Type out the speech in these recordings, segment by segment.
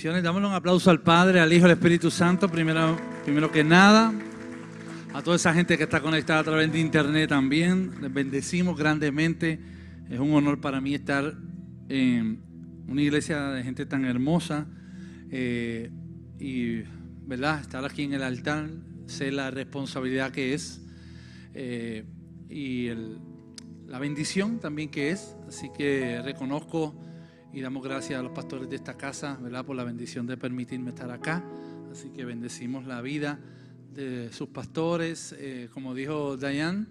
Bendiciones, dámosle un aplauso al Padre, al Hijo, al Espíritu Santo, primero, primero que nada. A toda esa gente que está conectada a través de internet también, les bendecimos grandemente. Es un honor para mí estar en una iglesia de gente tan hermosa eh, y, ¿verdad? Estar aquí en el altar, sé la responsabilidad que es eh, y la bendición también que es. Así que reconozco y damos gracias a los pastores de esta casa, ¿verdad? Por la bendición de permitirme estar acá. Así que bendecimos la vida de sus pastores. Eh, como dijo Diane,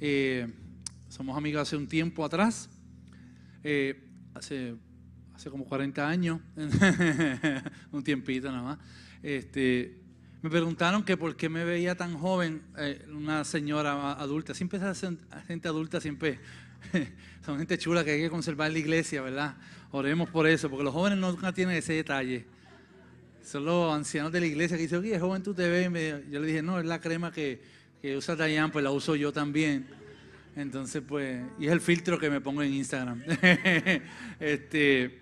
eh, somos amigos hace un tiempo atrás, eh, hace, hace como 40 años, un tiempito nada más. Este, me preguntaron que por qué me veía tan joven, una señora adulta. Siempre esa gente adulta, siempre son gente chula que hay que conservar la iglesia, ¿verdad? Oremos por eso, porque los jóvenes nunca tienen ese detalle. Son los ancianos de la iglesia que dicen, oye, joven, tú te ves. Yo le dije, no, es la crema que, que usa Dayan, pues la uso yo también. Entonces, pues, y es el filtro que me pongo en Instagram. este,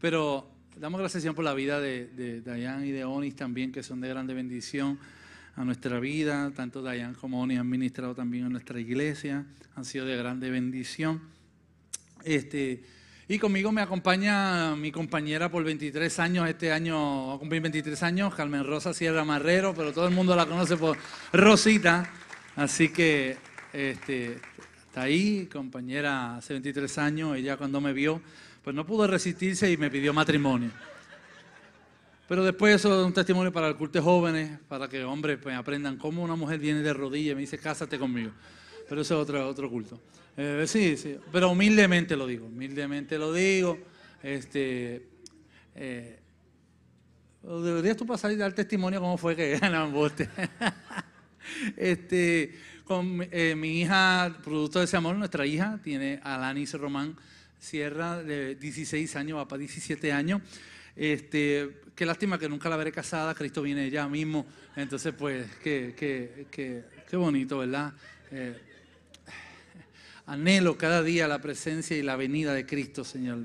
pero damos gracias por la vida de, de Dayan y de Onis también, que son de grande bendición a nuestra vida. Tanto Dayan como Onis han ministrado también a nuestra iglesia, han sido de grande bendición. Este, y conmigo me acompaña mi compañera por 23 años, este año va a cumplir 23 años, Carmen Rosa Sierra Marrero, pero todo el mundo la conoce por Rosita. Así que este, está ahí, compañera hace 23 años, ella cuando me vio, pues no pudo resistirse y me pidió matrimonio. Pero después eso es un testimonio para el culto de jóvenes, para que hombres pues, aprendan cómo una mujer viene de rodillas y me dice, cásate conmigo. Pero eso es otro, otro culto. Eh, sí, sí, pero humildemente lo digo, humildemente lo digo. Este, eh, deberías tú pasar y dar testimonio cómo fue que ganaron bote. este, con eh, mi hija, producto de ese amor, nuestra hija, tiene Alanis Román Sierra, de 16 años, va para 17 años. Este, qué lástima que nunca la veré casada, Cristo viene ya mismo. Entonces, pues, qué, qué, qué, qué bonito, ¿verdad? Anhelo cada día la presencia y la venida de Cristo, Señor.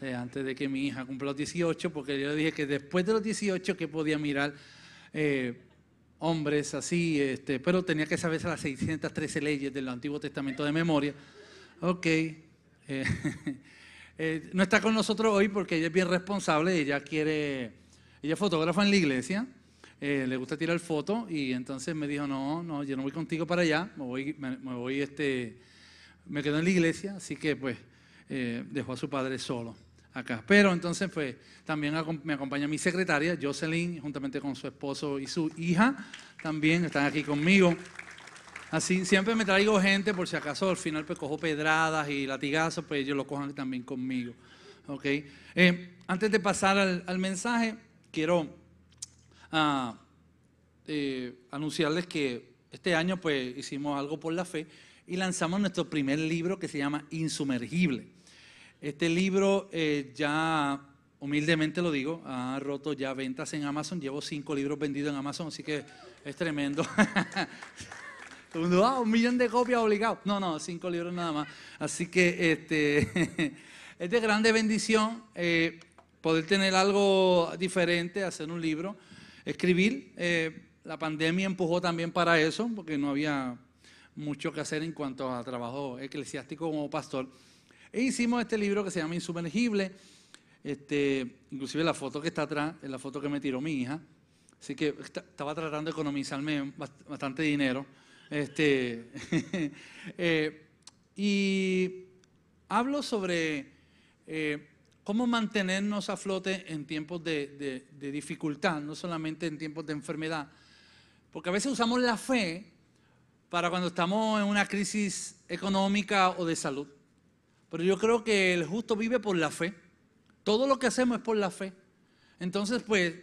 Eh, antes de que mi hija cumpla los 18, porque yo dije que después de los 18 que podía mirar eh, hombres así, este, pero tenía que saberse las 613 leyes del Antiguo Testamento de memoria. Ok. Eh, no está con nosotros hoy porque ella es bien responsable, ella quiere, ella fotógrafa en la iglesia. le gusta tirar fotos y entonces me dijo, no, no, yo no voy contigo para allá, me voy, me voy este, me quedó en la iglesia, así que pues eh, dejó a su padre solo acá. Pero entonces pues también me acompaña mi secretaria, Jocelyn, juntamente con su esposo y su hija, también están aquí conmigo. Así, siempre me traigo gente, por si acaso al final pues cojo pedradas y latigazos, pues ellos lo cojan también conmigo. ¿ok? Eh, antes de pasar al, mensaje, quiero ah, eh, anunciarles que este año pues hicimos algo por la fe y lanzamos nuestro primer libro que se llama Insumergible. Este libro eh, ya, humildemente lo digo, ha roto ya ventas en Amazon. Llevo cinco libros vendidos en Amazon, así que es tremendo. un millón de copias obligados. No, no, cinco libros nada más. Así que este, es de grande bendición eh, poder tener algo diferente, hacer un libro, escribir. Eh, la pandemia empujó también para eso, porque no había mucho que hacer en cuanto a trabajo eclesiástico como pastor. E hicimos este libro que se llama Insumergible. Este, inclusive la foto que está atrás es la foto que me tiró mi hija. Así que estaba tratando de economizarme bastante dinero. Este, eh, y hablo sobre eh, cómo mantenernos a flote en tiempos de dificultad, no solamente en tiempos de enfermedad, Porque a veces usamos la fe para cuando estamos en una crisis económica o de salud. Pero yo creo que el justo vive por la fe. Todo lo que hacemos es por la fe. Entonces, pues,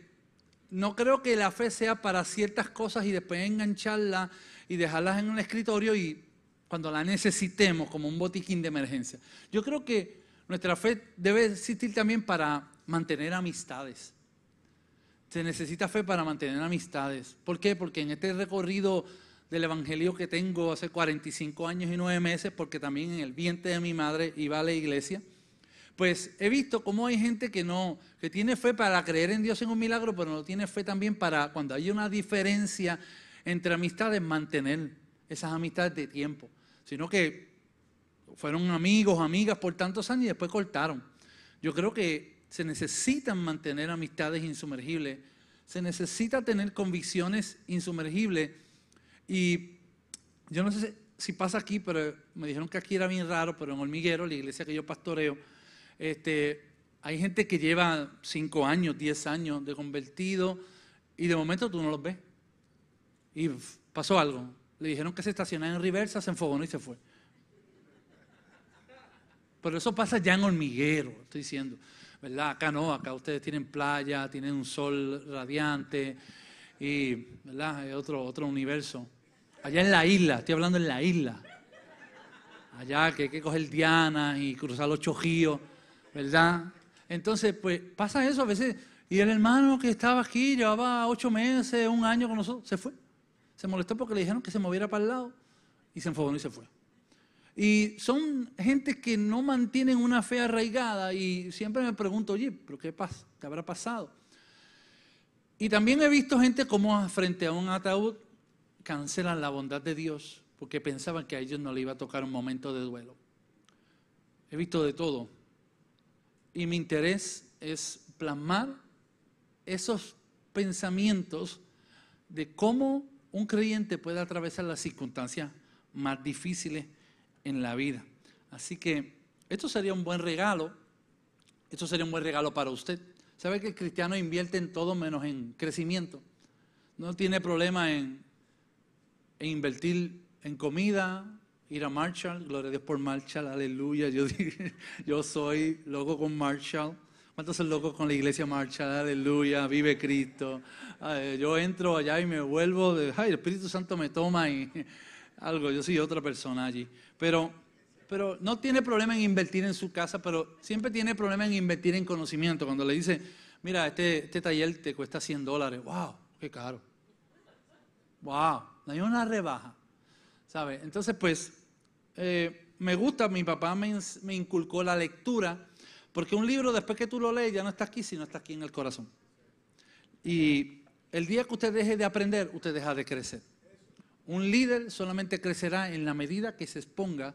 no creo que la fe sea para ciertas cosas y después engancharla y dejarlas en un escritorio y cuando la necesitemos como un botiquín de emergencia. Yo creo que nuestra fe debe existir también para mantener amistades. Se necesita fe para mantener amistades. ¿Por qué? Porque en este recorrido del Evangelio que tengo hace 45 años y 9 meses, porque también en el vientre de mi madre iba a la iglesia, pues he visto cómo hay gente que no, que tiene fe para creer en Dios en un milagro, pero no tiene fe también para cuando hay una diferencia entre amistades, mantener esas amistades de tiempo, sino que fueron amigos, amigas por tantos años y después cortaron. Yo creo que se necesitan mantener amistades insumergibles, se necesita tener convicciones insumergibles y yo no sé si pasa aquí, pero me dijeron que aquí era bien raro, pero en Hormiguero, la iglesia que yo pastoreo, este, hay gente que lleva 5 años, 10 años de convertido y de momento tú no los ves. Y pasó algo. Le dijeron que se estacionara en reversa, se enfogó y se fue. Pero eso pasa ya en hormiguero, estoy diciendo. ¿Verdad? Acá no, acá ustedes tienen playa, tienen un sol radiante y, ¿verdad? Es otro, otro universo. Allá en la isla, estoy hablando en la isla. Allá que hay que coger Diana y cruzar los chojíos, ¿verdad? Entonces, pues pasa eso a veces. Y el hermano que estaba aquí, llevaba ocho meses, un año con nosotros, se fue. Se molestó porque le dijeron que se moviera para el lado y se enfogó y se fue. Y son gente que no mantienen una fe arraigada y siempre me pregunto, oye, ¿pero qué pasa? ¿Qué habrá pasado? Y también he visto gente como frente a un ataúd cancelan la bondad de Dios porque pensaban que a ellos no le iba a tocar un momento de duelo. He visto de todo. Y mi interés es plasmar esos pensamientos de cómo un creyente puede atravesar las circunstancias más difíciles en la vida. Así que esto sería un buen regalo. Esto sería un buen regalo para usted. ¿Sabe que el cristiano invierte en todo menos en crecimiento? No tiene problema en e invertir en comida, ir a Marshall, gloria a Dios por Marshall, aleluya. Yo, yo soy loco con Marshall. ¿Cuántos son locos con la iglesia Marshall? Aleluya, vive Cristo. Yo entro allá y me vuelvo, de, ay, el Espíritu Santo me toma y algo, yo soy otra persona allí. Pero, pero no tiene problema en invertir en su casa, pero siempre tiene problema en invertir en conocimiento. Cuando le dice, mira, este, este taller te cuesta 100 dólares, wow, qué caro. Wow, no hay una rebaja. ¿Sabe? Entonces, pues, eh, me gusta, mi papá me, me, inculcó la lectura, porque un libro después que tú lo lees ya no está aquí, sino está aquí en el corazón. Y el día que usted deje de aprender, usted deja de crecer. Un líder solamente crecerá en la medida que se exponga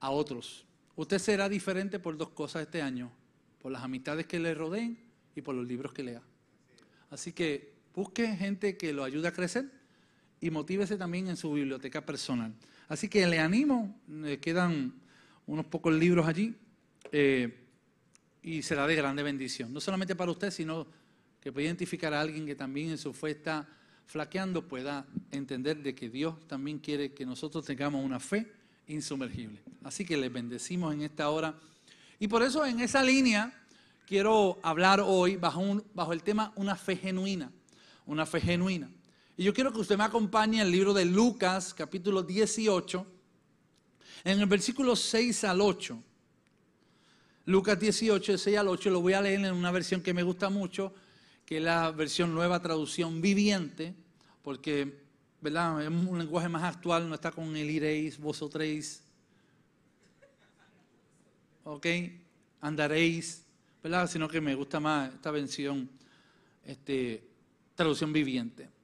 a otros. Usted será diferente por dos cosas este año, por las amistades que le rodeen y por los libros que lea. Así que busque gente que lo ayude a crecer y motívese también en su biblioteca personal. Así que le animo, le quedan unos pocos libros allí eh, y será de grande bendición. No solamente para usted, sino que puede identificar a alguien que también en su fe está flaqueando, pueda entender de que Dios también quiere que nosotros tengamos una fe insumergible. Así que les bendecimos en esta hora. Y por eso en esa línea quiero hablar hoy bajo, bajo el tema una fe genuina. Una fe genuina. Y yo quiero que usted me acompañe al libro de Lucas, capítulo 18, en el versículo 6 al 8. Lucas 18, 6 al 8, lo voy a leer en una versión que me gusta mucho, que es la versión nueva traducción viviente, porque ¿verdad? es un lenguaje más actual, no está con el iréis, vosotréis, ¿ok? Andaréis, ¿verdad? Sino que me gusta más esta versión, este, traducción viviente.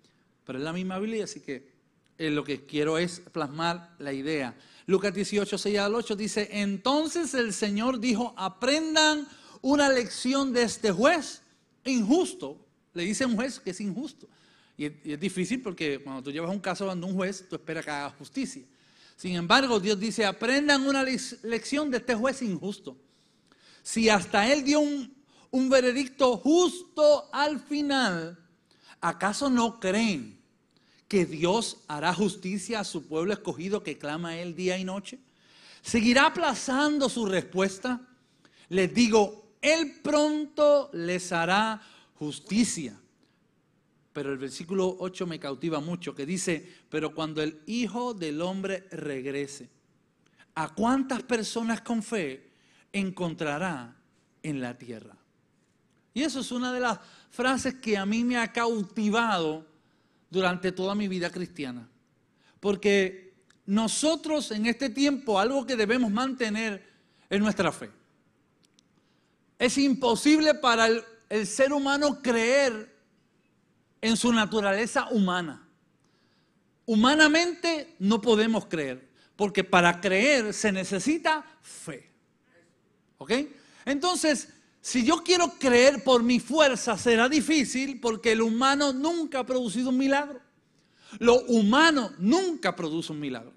Es la misma Biblia, así que eh, lo que quiero es plasmar la idea. Lucas 18, 6 al 8 dice, entonces el Señor dijo, aprendan una lección de este juez injusto. Le dice un juez que es injusto. Y es, difícil porque cuando tú llevas un caso ante un juez, tú esperas que haga justicia. Sin embargo, Dios dice, aprendan una lección de este juez injusto. Si hasta él dio un veredicto justo al final, ¿acaso no creen que Dios hará justicia a su pueblo escogido que clama a Él día y noche? ¿Seguirá aplazando su respuesta? Les digo, Él pronto les hará justicia. Pero el versículo 8 me cautiva mucho, que dice, pero cuando el Hijo del Hombre regrese, ¿a cuántas personas con fe encontrará en la tierra? Y eso es una de las frases que a mí me ha cautivado durante toda mi vida cristiana. Porque nosotros en este tiempo algo que debemos mantener es nuestra fe. Es imposible para el, ser humano creer en su naturaleza humana. Humanamente no podemos creer, porque para creer se necesita fe. ¿Ok? Entonces, si yo quiero creer por mi fuerza, será difícil porque el humano nunca ha producido un milagro. Lo humano nunca produce un milagro.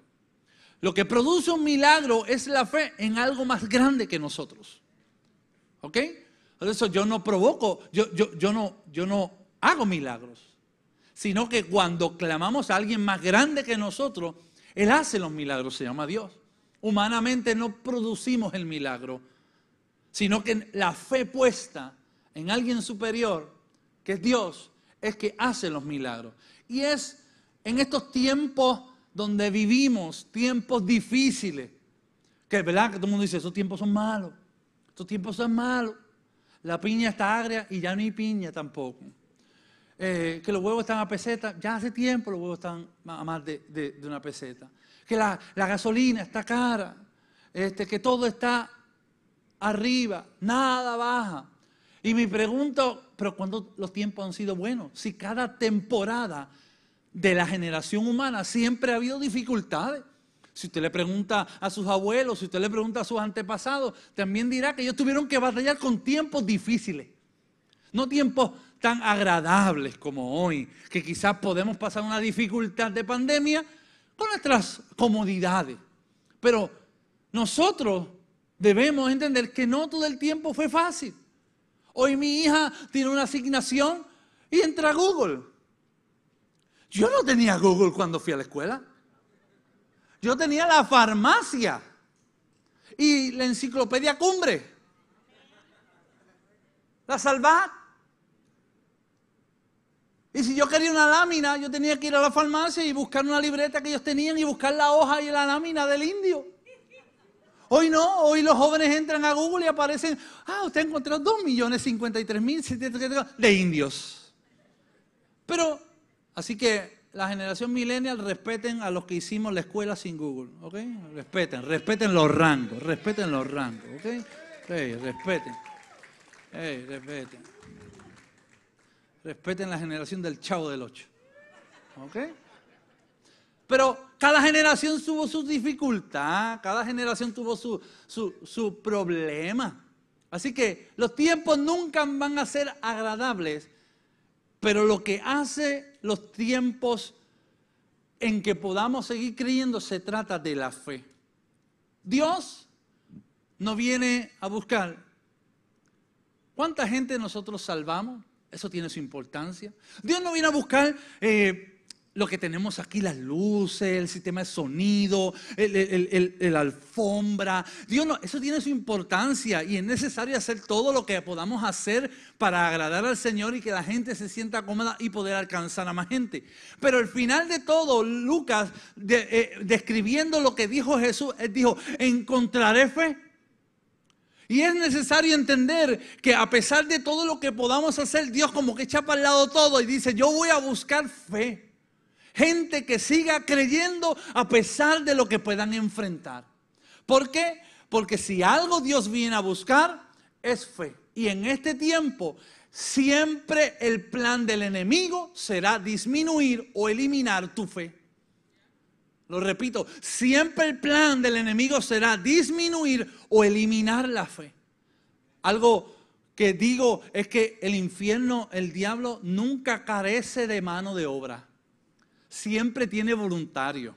Lo que produce un milagro es la fe en algo más grande que nosotros. ¿Ok? Por eso yo no provoco, yo, yo, yo, no, yo no hago milagros, sino que cuando clamamos a alguien más grande que nosotros, Él hace los milagros, se llama Dios. Humanamente no producimos el milagro, sino que la fe puesta en alguien superior, que es Dios, es que hace los milagros. Y es en estos tiempos donde vivimos, tiempos difíciles, que es verdad que todo el mundo dice, esos tiempos son malos, estos tiempos son malos, la piña está agria y ya no hay piña tampoco. Eh, que los huevos están a peseta, ya hace tiempo los huevos están a más de, una peseta. Que la, la, gasolina está cara, este, que todo está arriba, nada baja. Y mi pregunta, pero ¿cuándo los tiempos han sido buenos? Si cada temporada de la generación humana siempre ha habido dificultades. Si usted le pregunta a sus abuelos, si usted le pregunta a sus antepasados, también dirá que ellos tuvieron que batallar con tiempos difíciles. No tiempos tan agradables como hoy, que quizás podemos pasar una dificultad de pandemia con nuestras comodidades. Pero nosotros debemos entender que no todo el tiempo fue fácil. Hoy mi hija tiene una asignación y entra a Google. Yo no tenía Google cuando fui a la escuela. Yo tenía la farmacia y la enciclopedia cumbre. La salvat. Y si yo quería una lámina, yo tenía que ir a la farmacia y buscar una libreta que ellos tenían y buscar la hoja y la lámina del indio. Hoy no, hoy los jóvenes entran a Google y aparecen, ah, usted encontró 2 millones 53 mil de indios. Pero, así que la generación millennial respeten a los que hicimos la escuela sin Google, ¿ok? Respeten, respeten los rangos, respeten los rangos, ¿ok? Respeten, hey, respeten. Respeten la generación del chavo del 8, ¿ok? Pero cada generación tuvo su dificultad, cada generación tuvo su, su, problema. Así que los tiempos nunca van a ser agradables, pero lo que hace los tiempos en que podamos seguir creyendo se trata de la fe. Dios no viene a buscar. ¿Cuánta gente nosotros salvamos? Eso tiene su importancia. Dios no viene a buscar eh, lo que tenemos aquí, las luces, el sistema de sonido, el, alfombra. Dios no, eso tiene su importancia y es necesario hacer todo lo que podamos hacer para agradar al Señor y que la gente se sienta cómoda y poder alcanzar a más gente. Pero al final de todo, Lucas, eh, describiendo lo que dijo Jesús, él dijo, encontraré fe. Y es necesario entender que a pesar de todo lo que podamos hacer, Dios como que echa para el lado todo y dice, yo voy a buscar fe. Gente que siga creyendo a pesar de lo que puedan enfrentar. ¿Por qué? Porque si algo Dios viene a buscar es fe. Y en este tiempo siempre el plan del enemigo será disminuir o eliminar tu fe. Lo repito, siempre el plan del enemigo será disminuir o eliminar la fe. Algo que digo es que el infierno, el diablo, nunca carece de mano de obra siempre tiene voluntario.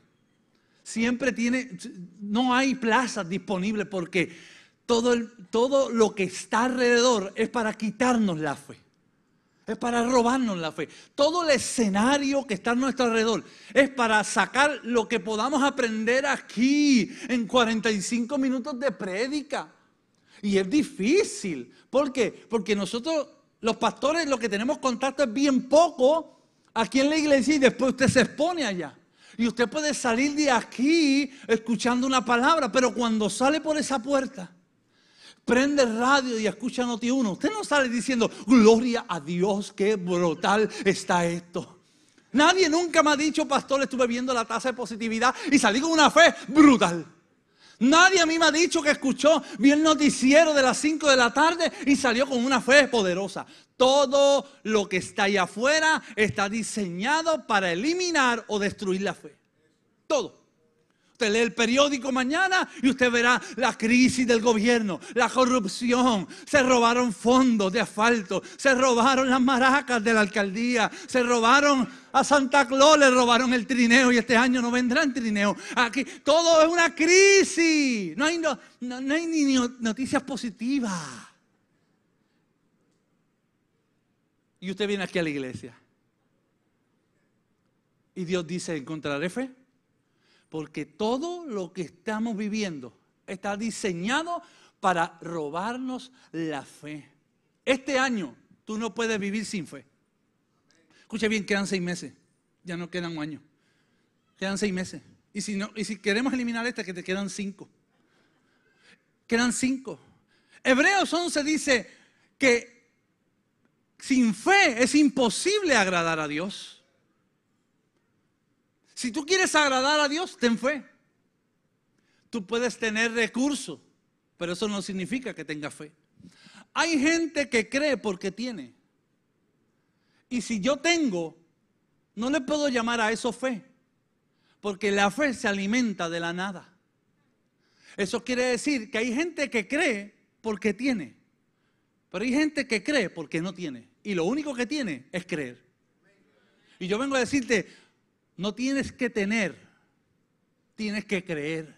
Siempre tiene, no hay plazas disponibles porque todo, todo lo que está alrededor es para quitarnos la fe. Es para robarnos la fe. Todo el escenario que está a nuestro alrededor es para sacar lo que podamos aprender aquí en 45 minutos de prédica. Y es difícil. ¿Por qué? Porque nosotros, los pastores, lo que tenemos contacto es bien poco aquí en la iglesia y después usted se expone allá. Y usted puede salir de aquí escuchando una palabra, pero cuando sale por esa puerta, prende radio y escucha Noti uno. Usted no sale diciendo, gloria a Dios, qué brutal está esto. Nadie nunca me ha dicho, pastor, estuve viendo la tasa de positividad y salí con una fe brutal. Nadie a mí me ha dicho que escuchó, bien el noticiero de las 5 de la tarde y salió con una fe poderosa. Todo lo que está allá afuera está diseñado para eliminar o destruir la fe. Todo. Usted lee el periódico mañana y usted verá la crisis del gobierno, la corrupción. Se robaron fondos de asfalto, se robaron las maracas de la alcaldía, se robaron a Santa Claus, le robaron el trineo y este año no vendrán trineo. Aquí todo es una crisis. No hay, no, no hay ni noticias positivas. Y usted viene aquí a la iglesia. Y Dios dice, ¿encontraré fe? Porque todo lo que estamos viviendo está diseñado para robarnos la fe. Este año tú no puedes vivir sin fe. Escucha bien, quedan seis meses. Ya no quedan un año. Quedan seis meses. Y si, no, y si queremos eliminar este, que te quedan cinco. Quedan cinco. Hebreos 11 dice que sin fe es imposible agradar a Dios. Si tú quieres agradar a Dios, ten fe. Tú puedes tener recursos, pero eso no significa que tengas fe. Hay gente que cree porque tiene. Y si yo tengo, no le puedo llamar a eso fe, porque la fe se alimenta de la nada. Eso quiere decir que hay gente que cree porque tiene, pero hay gente que cree porque no tiene. Y lo único que tiene es creer. Y yo vengo a decirte, no tienes que tener, tienes que creer.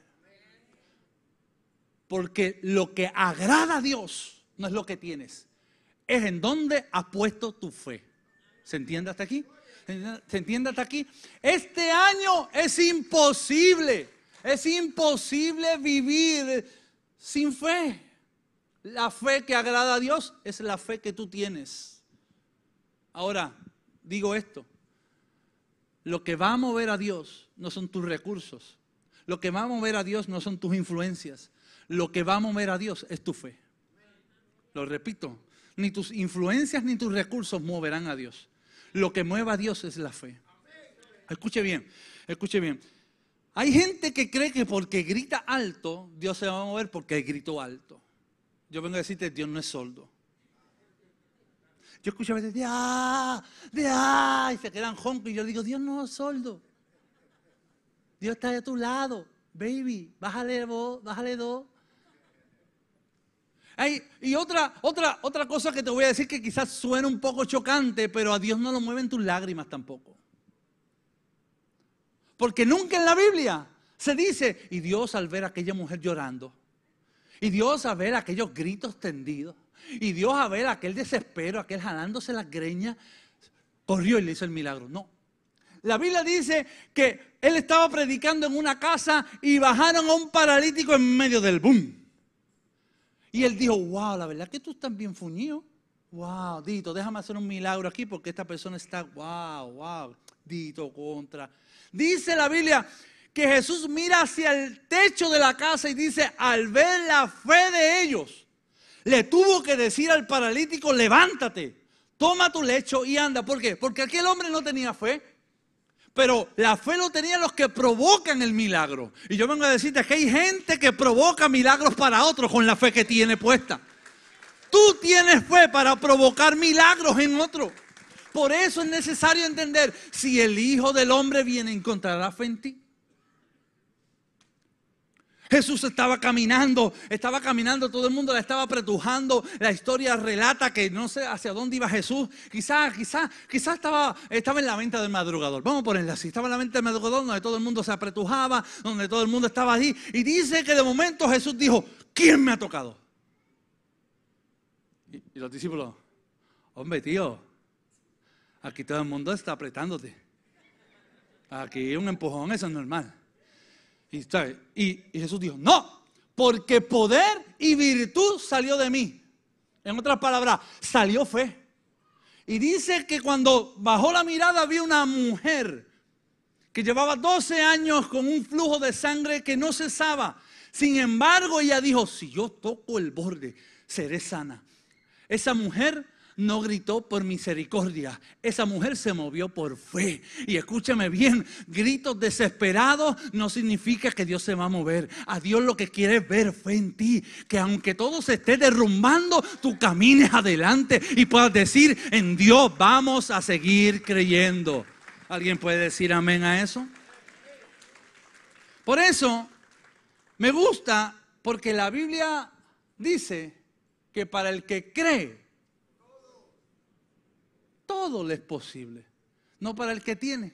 Porque lo que agrada a Dios no es lo que tienes, es en donde has puesto tu fe. ¿Se entiende hasta aquí? ¿Se entiende hasta aquí? Este año es imposible, es imposible vivir sin fe. La fe que agrada a Dios es la fe que tú tienes. Ahora, digo esto, lo que va a mover a Dios no son tus recursos. Lo que va a mover a Dios no son tus influencias. Lo que va a mover a Dios es tu fe. Lo repito, ni tus influencias ni tus recursos moverán a Dios. Lo que mueve a Dios es la fe. Escuche bien, escuche bien. Hay gente que cree que porque grita alto, Dios se va a mover porque gritó alto. Yo vengo a decirte, Dios no es sordo. Yo escucho a veces, de ah, de ah, y se quedan joncos. Y yo digo, Dios no es sordo. Dios está de tu lado. Baby, bájale vos, bájale dos. y otra, otra, otra cosa que te voy a decir que quizás suena un poco chocante, pero a Dios no lo mueven tus lágrimas tampoco. Porque nunca en la Biblia se dice, y Dios al ver a aquella mujer llorando, y Dios al ver aquellos gritos tendidos, y Dios a ver aquel desespero, aquel jalándose las greñas, corrió y le hizo el milagro. No. La Biblia dice que él estaba predicando en una casa y bajaron a un paralítico en medio del boom. Y él dijo, wow, la verdad que tú estás bien fuñido. Wow, Dito, déjame hacer un milagro aquí porque esta persona está, wow, wow, Dito contra. Dice la Biblia que Jesús mira hacia el techo de la casa y dice, al ver la fe de ellos, le tuvo que decir al paralítico, levántate, toma tu lecho y anda. ¿Por qué? Porque aquel hombre no tenía fe. Pero la fe lo tenían los que provocan el milagro. Y yo vengo a decirte que hay gente que provoca milagros para otros con la fe que tiene puesta. Tú tienes fe para provocar milagros en otro. Por eso es necesario entender, si el Hijo del Hombre viene, ¿encontrará fe en ti? Jesús estaba caminando, estaba caminando, todo el mundo la estaba apretujando. La historia relata que no sé hacia dónde iba Jesús. Quizás, quizás, quizás estaba, estaba en la venta del madrugador. Vamos a ponerla así. Estaba en la venta del madrugador donde todo el mundo se apretujaba, donde todo el mundo estaba allí. Y dice que de momento Jesús dijo, ¿quién me ha tocado? Y, y los discípulos, hombre tío, Aquí todo el mundo está apretándote. Aquí un empujón, eso es normal. Y, y, Jesús dijo, no, porque poder y virtud salió de mí. En otras palabras, salió fe. Y dice que cuando bajó la mirada vi una mujer que llevaba 12 años con un flujo de sangre que no cesaba. Sin embargo, ella dijo, si yo toco el borde, seré sana. Esa mujer no gritó por misericordia. Esa mujer se movió por fe. Y escúchame bien, gritos desesperados no significa que Dios se va a mover. A Dios lo que quiere es ver fe en ti. Que aunque todo se esté derrumbando, tú camines adelante y puedas decir, en Dios vamos a seguir creyendo. ¿Alguien puede decir amén a eso? Por eso me gusta porque la Biblia dice que para el que cree, todo le es posible. No para el que tiene,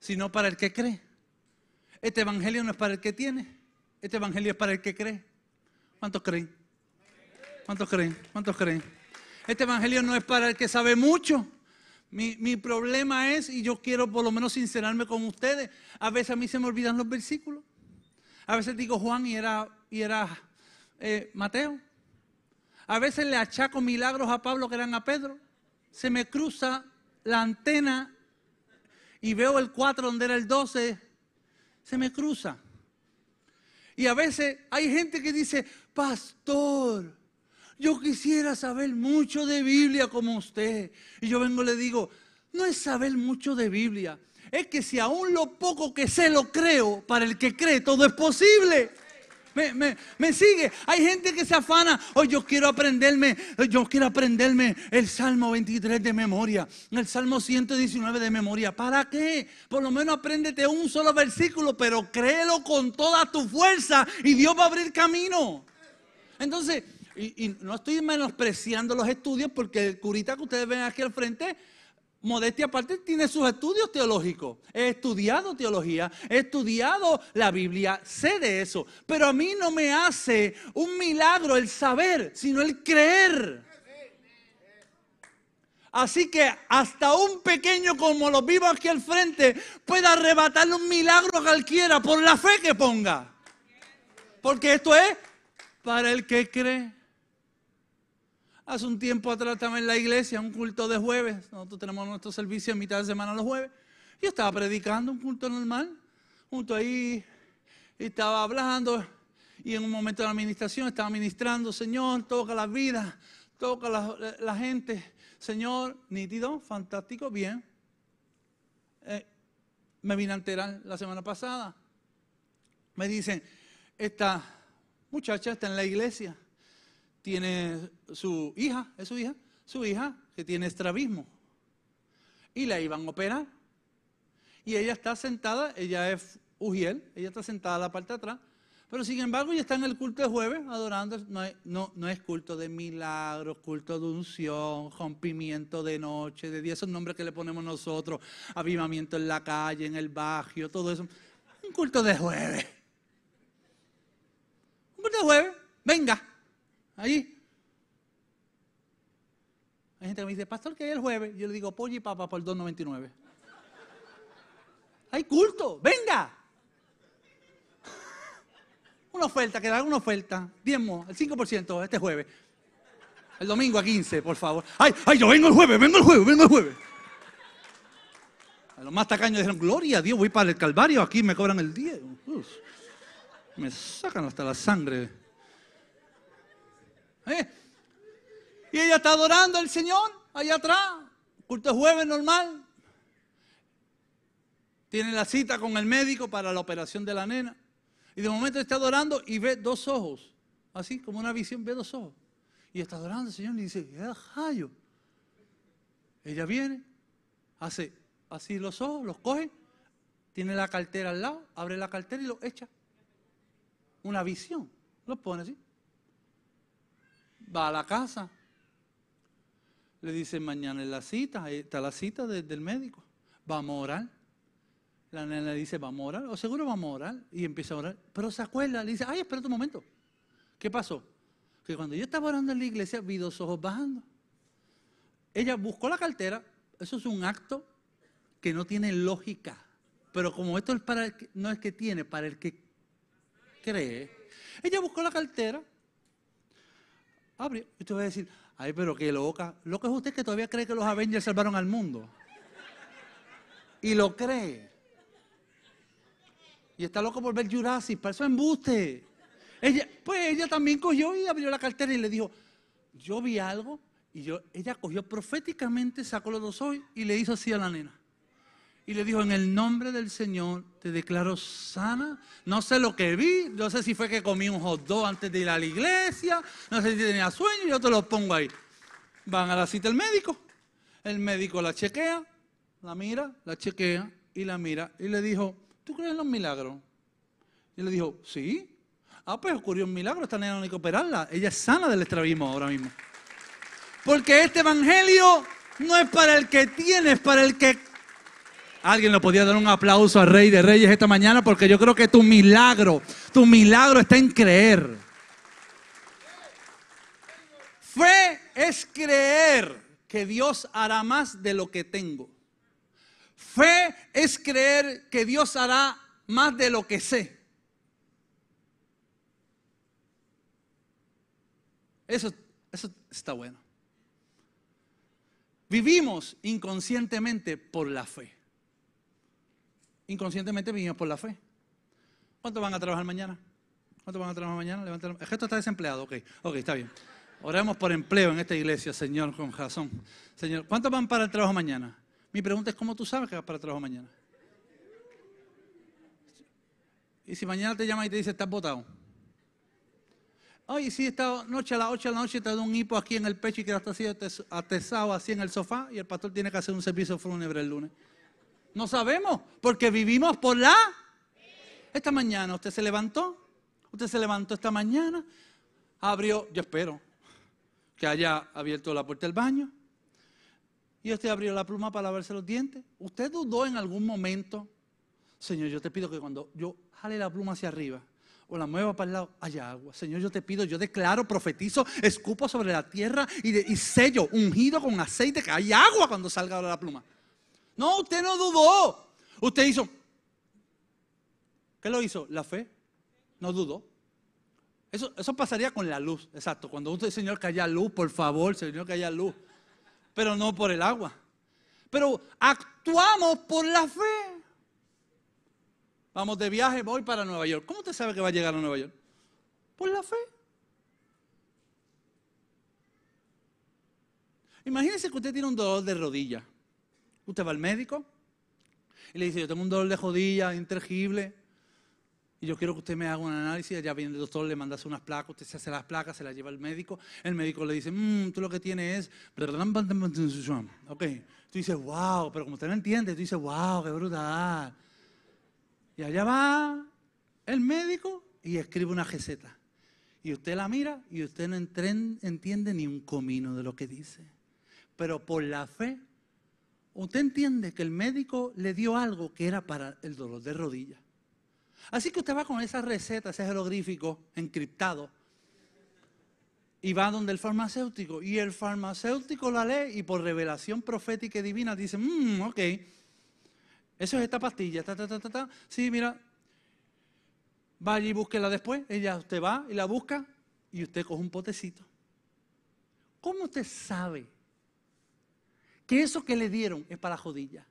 sino para el que cree. Este evangelio no es para el que tiene, este evangelio es para el que cree. ¿Cuántos creen? ¿Cuántos creen? ¿Cuántos creen? Este evangelio no es para el que sabe mucho. Mi, problema es, y yo quiero por lo menos sincerarme con ustedes, a veces a mí se me olvidan los versículos. A veces digo Juan y era, y era eh, Mateo. A veces le achaco milagros a Pablo que eran a Pedro. Se me cruza la antena y veo el 4 donde era el 12. Se me cruza. Y a veces hay gente que dice, pastor, yo quisiera saber mucho de Biblia como usted. Y yo vengo y le digo, no es saber mucho de Biblia, es que si aún lo poco que sé lo creo, para el que cree todo es posible. Me, sigue. Hay gente que se afana. Hoy yo quiero aprenderme, yo quiero aprenderme el Salmo 23 de memoria, el Salmo 119 de memoria. ¿Para qué? Por lo menos apréndete un solo versículo, pero créelo con toda tu fuerza y Dios va a abrir camino. Entonces, y, no estoy menospreciando los estudios porque el curita que ustedes ven aquí al frente, modestia aparte, tiene sus estudios teológicos. He estudiado teología, he estudiado la Biblia, sé de eso. Pero a mí no me hace un milagro el saber, sino el creer. Así que hasta un pequeño como los vivos aquí al frente puede arrebatarle un milagro a cualquiera por la fe que ponga. Porque esto es para el que cree. Hace un tiempo atrás estaba en la iglesia, un culto de jueves. Nosotros tenemos nuestro servicio en mitad de semana los jueves. Yo estaba predicando un culto normal, junto ahí, estaba hablando. Y en un momento de la administración estaba ministrando, Señor, toca la vida, toca la, la gente. Señor, nítido, fantástico, bien. Eh, me vine a enterar la semana pasada. Me dicen, esta muchacha está en la iglesia tiene su hija, es su hija, su hija que tiene estrabismo. Y la iban a operar. Y ella está sentada, ella es Ujiel, ella está sentada a la parte de atrás. Pero sin embargo, ella está en el culto de jueves adorando. No no, no es culto de milagros, culto de unción, rompimiento de noche, de día, esos nombres que le ponemos nosotros, avivamiento en la calle, en el barrio, todo eso. Un culto de jueves. Un culto de jueves, venga. Ahí. Hay gente que me dice, pastor, que hay el jueves? Yo le digo, pollo y papa por 2.99. Hay culto, venga. Una oferta, que da una oferta. Diezmo, el 5% este jueves. El domingo a 15, por favor. Ay, ay, yo vengo el jueves, vengo el jueves, vengo el jueves. A los más tacaños dijeron, gloria a Dios, voy para el Calvario, aquí me cobran el 10. me sacan hasta la sangre. ¿Eh? Y ella está adorando al Señor allá atrás, culto jueves normal. Tiene la cita con el médico para la operación de la nena. Y de momento está adorando y ve dos ojos, así como una visión, ve dos ojos. Y está adorando al Señor y dice. Ella viene, hace así los ojos, los coge, tiene la cartera al lado, abre la cartera y lo echa. Una visión, lo pone así va a la casa. Le dice, mañana es la cita, ahí está la cita del médico. Vamos a orar. La nena le dice, vamos a orar, o seguro vamos a orar. Y empieza a orar. Pero se acuerda, le dice, ay, espera un momento. ¿Qué pasó? Que cuando yo estaba orando en la iglesia vi dos ojos bajando. ella buscó la cartera, eso es un acto que no tiene lógica, pero como esto es para el no es que tiene, para el que cree, ella buscó la cartera, abrió, y te voy a decir, ay, pero qué loca, loca es usted que todavía cree que los Avengers salvaron al mundo, y lo cree, y está loco por ver Jurassic, para eso embuste. Ella, pues ella también cogió y abrió la cartera y le dijo, yo vi algo y yo, ella cogió proféticamente, sacó los dos ojos y le hizo así a la nena. Y le dijo, en el nombre del Señor te declaro sana. No sé lo que vi, no sé si fue que comí un hot dog antes de ir a la iglesia, no sé si tenía sueño, yo te lo pongo ahí. Van a la cita el médico, el médico la chequea, la mira, la chequea y la mira y le dijo, ¿tú crees en los milagros? Y le dijo, sí. Ah, pues ocurrió un milagro, esta nena no hay que operarla. Ella es sana del estrabismo ahora mismo. Porque este evangelio no es para el que tiene, es para el que... Alguien le podía dar un aplauso al Rey de Reyes esta mañana porque yo creo que tu milagro, tu milagro está en creer. Fe es creer que Dios hará más de lo que tengo. Fe es creer que Dios hará más de lo que sé. Eso, eso está bueno. Vivimos inconscientemente por la fe. Inconscientemente vivimos por la fe. ¿Cuántos van a trabajar mañana? ¿Cuántos van a trabajar mañana? Levanten El gesto está desempleado, ok, ok, está bien. Oremos por empleo en esta iglesia, Señor, con razón. Señor, ¿cuántos van para el trabajo mañana? Mi pregunta es, ¿cómo tú sabes que vas para el trabajo mañana? Y si mañana te llama y te dice, estás votado. Ay, sí, esta noche a las 8 de la noche te da un hipo aquí en el pecho y quedaste así atesado así en el sofá y el pastor tiene que hacer un servicio fúnebre el lunes. No sabemos, porque vivimos por la... Esta mañana usted se levantó, usted se levantó esta mañana, abrió, yo espero que haya abierto la puerta del baño, y usted abrió la pluma para lavarse los dientes. ¿Usted dudó en algún momento? Señor, yo te pido que cuando yo jale la pluma hacia arriba o la mueva para el lado, haya agua. Señor, yo te pido, yo declaro, profetizo, escupo sobre la tierra y, y sello, ungido con aceite, que hay agua cuando salga la pluma. No, usted no dudó. Usted hizo. ¿Qué lo hizo? La fe. No dudó. Eso, eso pasaría con la luz, exacto. Cuando usted, Señor, que haya luz, por favor, Señor, que haya luz. Pero no por el agua. Pero actuamos por la fe. Vamos de viaje, voy para Nueva York. ¿Cómo usted sabe que va a llegar a Nueva York? Por la fe. Imagínese que usted tiene un dolor de rodilla. Usted va al médico y le dice, yo tengo un dolor de rodilla intangible y yo quiero que usted me haga un análisis. Ya viene el doctor, le manda unas placas, usted se hace las placas, se las lleva al médico. El médico le dice, mmm, tú lo que tienes es... Ok, tú dices, wow, pero como usted no entiende, tú dices, wow, qué brutal. Y allá va el médico y escribe una receta. Y usted la mira y usted no entiende ni un comino de lo que dice. Pero por la fe usted entiende que el médico le dio algo que era para el dolor de rodilla. Así que usted va con esa receta, ese jeroglífico encriptado, y va donde el farmacéutico. Y el farmacéutico la lee y por revelación profética y divina dice, mmm, ok, eso es esta pastilla, Sí, mira, vaya y búsquela después. Ella, usted va y la busca y usted coge un potecito. ¿Cómo usted sabe que eso que le dieron es para la jodilla.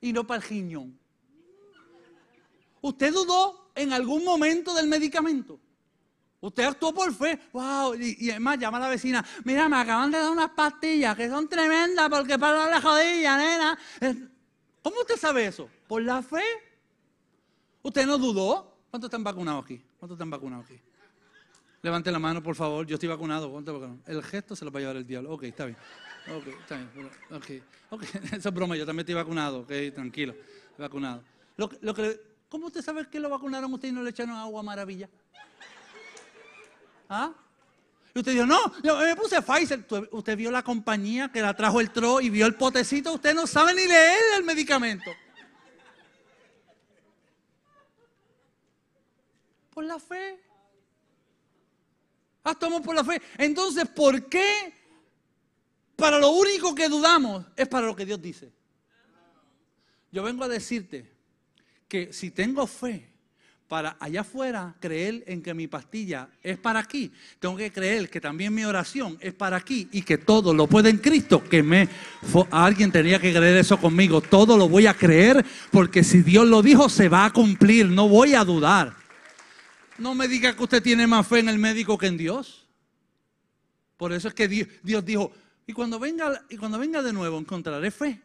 Y no para el riñón. ¿Usted dudó en algún momento del medicamento? Usted actuó por fe. Wow. Y, además llama a la vecina. Mira, me acaban de dar unas pastillas que son tremendas porque para la jodilla, nena. ¿Cómo usted sabe eso? ¿Por la fe? ¿Usted no dudó? ¿Cuántos están vacunados aquí? ¿Cuántos están vacunados aquí? Levante la mano, por favor. Yo estoy vacunado. El gesto se lo va a llevar el diablo. Ok, está bien. Ok, está bien. Ok, ok. Esa es broma. Yo también estoy vacunado. Ok, tranquilo. Vacunado. ¿Cómo usted sabe que lo vacunaron usted y no le echaron agua maravilla? ¿Ah? Y usted dijo, no, yo me puse Pfizer. Usted vio la compañía que la trajo el TRO y vio el potecito. Usted no sabe ni leer el medicamento. Por la fe. Actuamos por la fe. Entonces, ¿por qué para lo único que dudamos es para lo que Dios dice? Yo vengo a decirte que si tengo fe para allá afuera creer en que mi pastilla es para aquí, tengo que creer que también mi oración es para aquí y que todo lo puede en Cristo, que me alguien tenía que creer eso conmigo, todo lo voy a creer porque si Dios lo dijo se va a cumplir, no voy a dudar. No me diga que usted tiene más fe en el médico que en Dios. Por eso es que Dios, Dios dijo, y cuando venga y cuando venga de nuevo encontraré fe.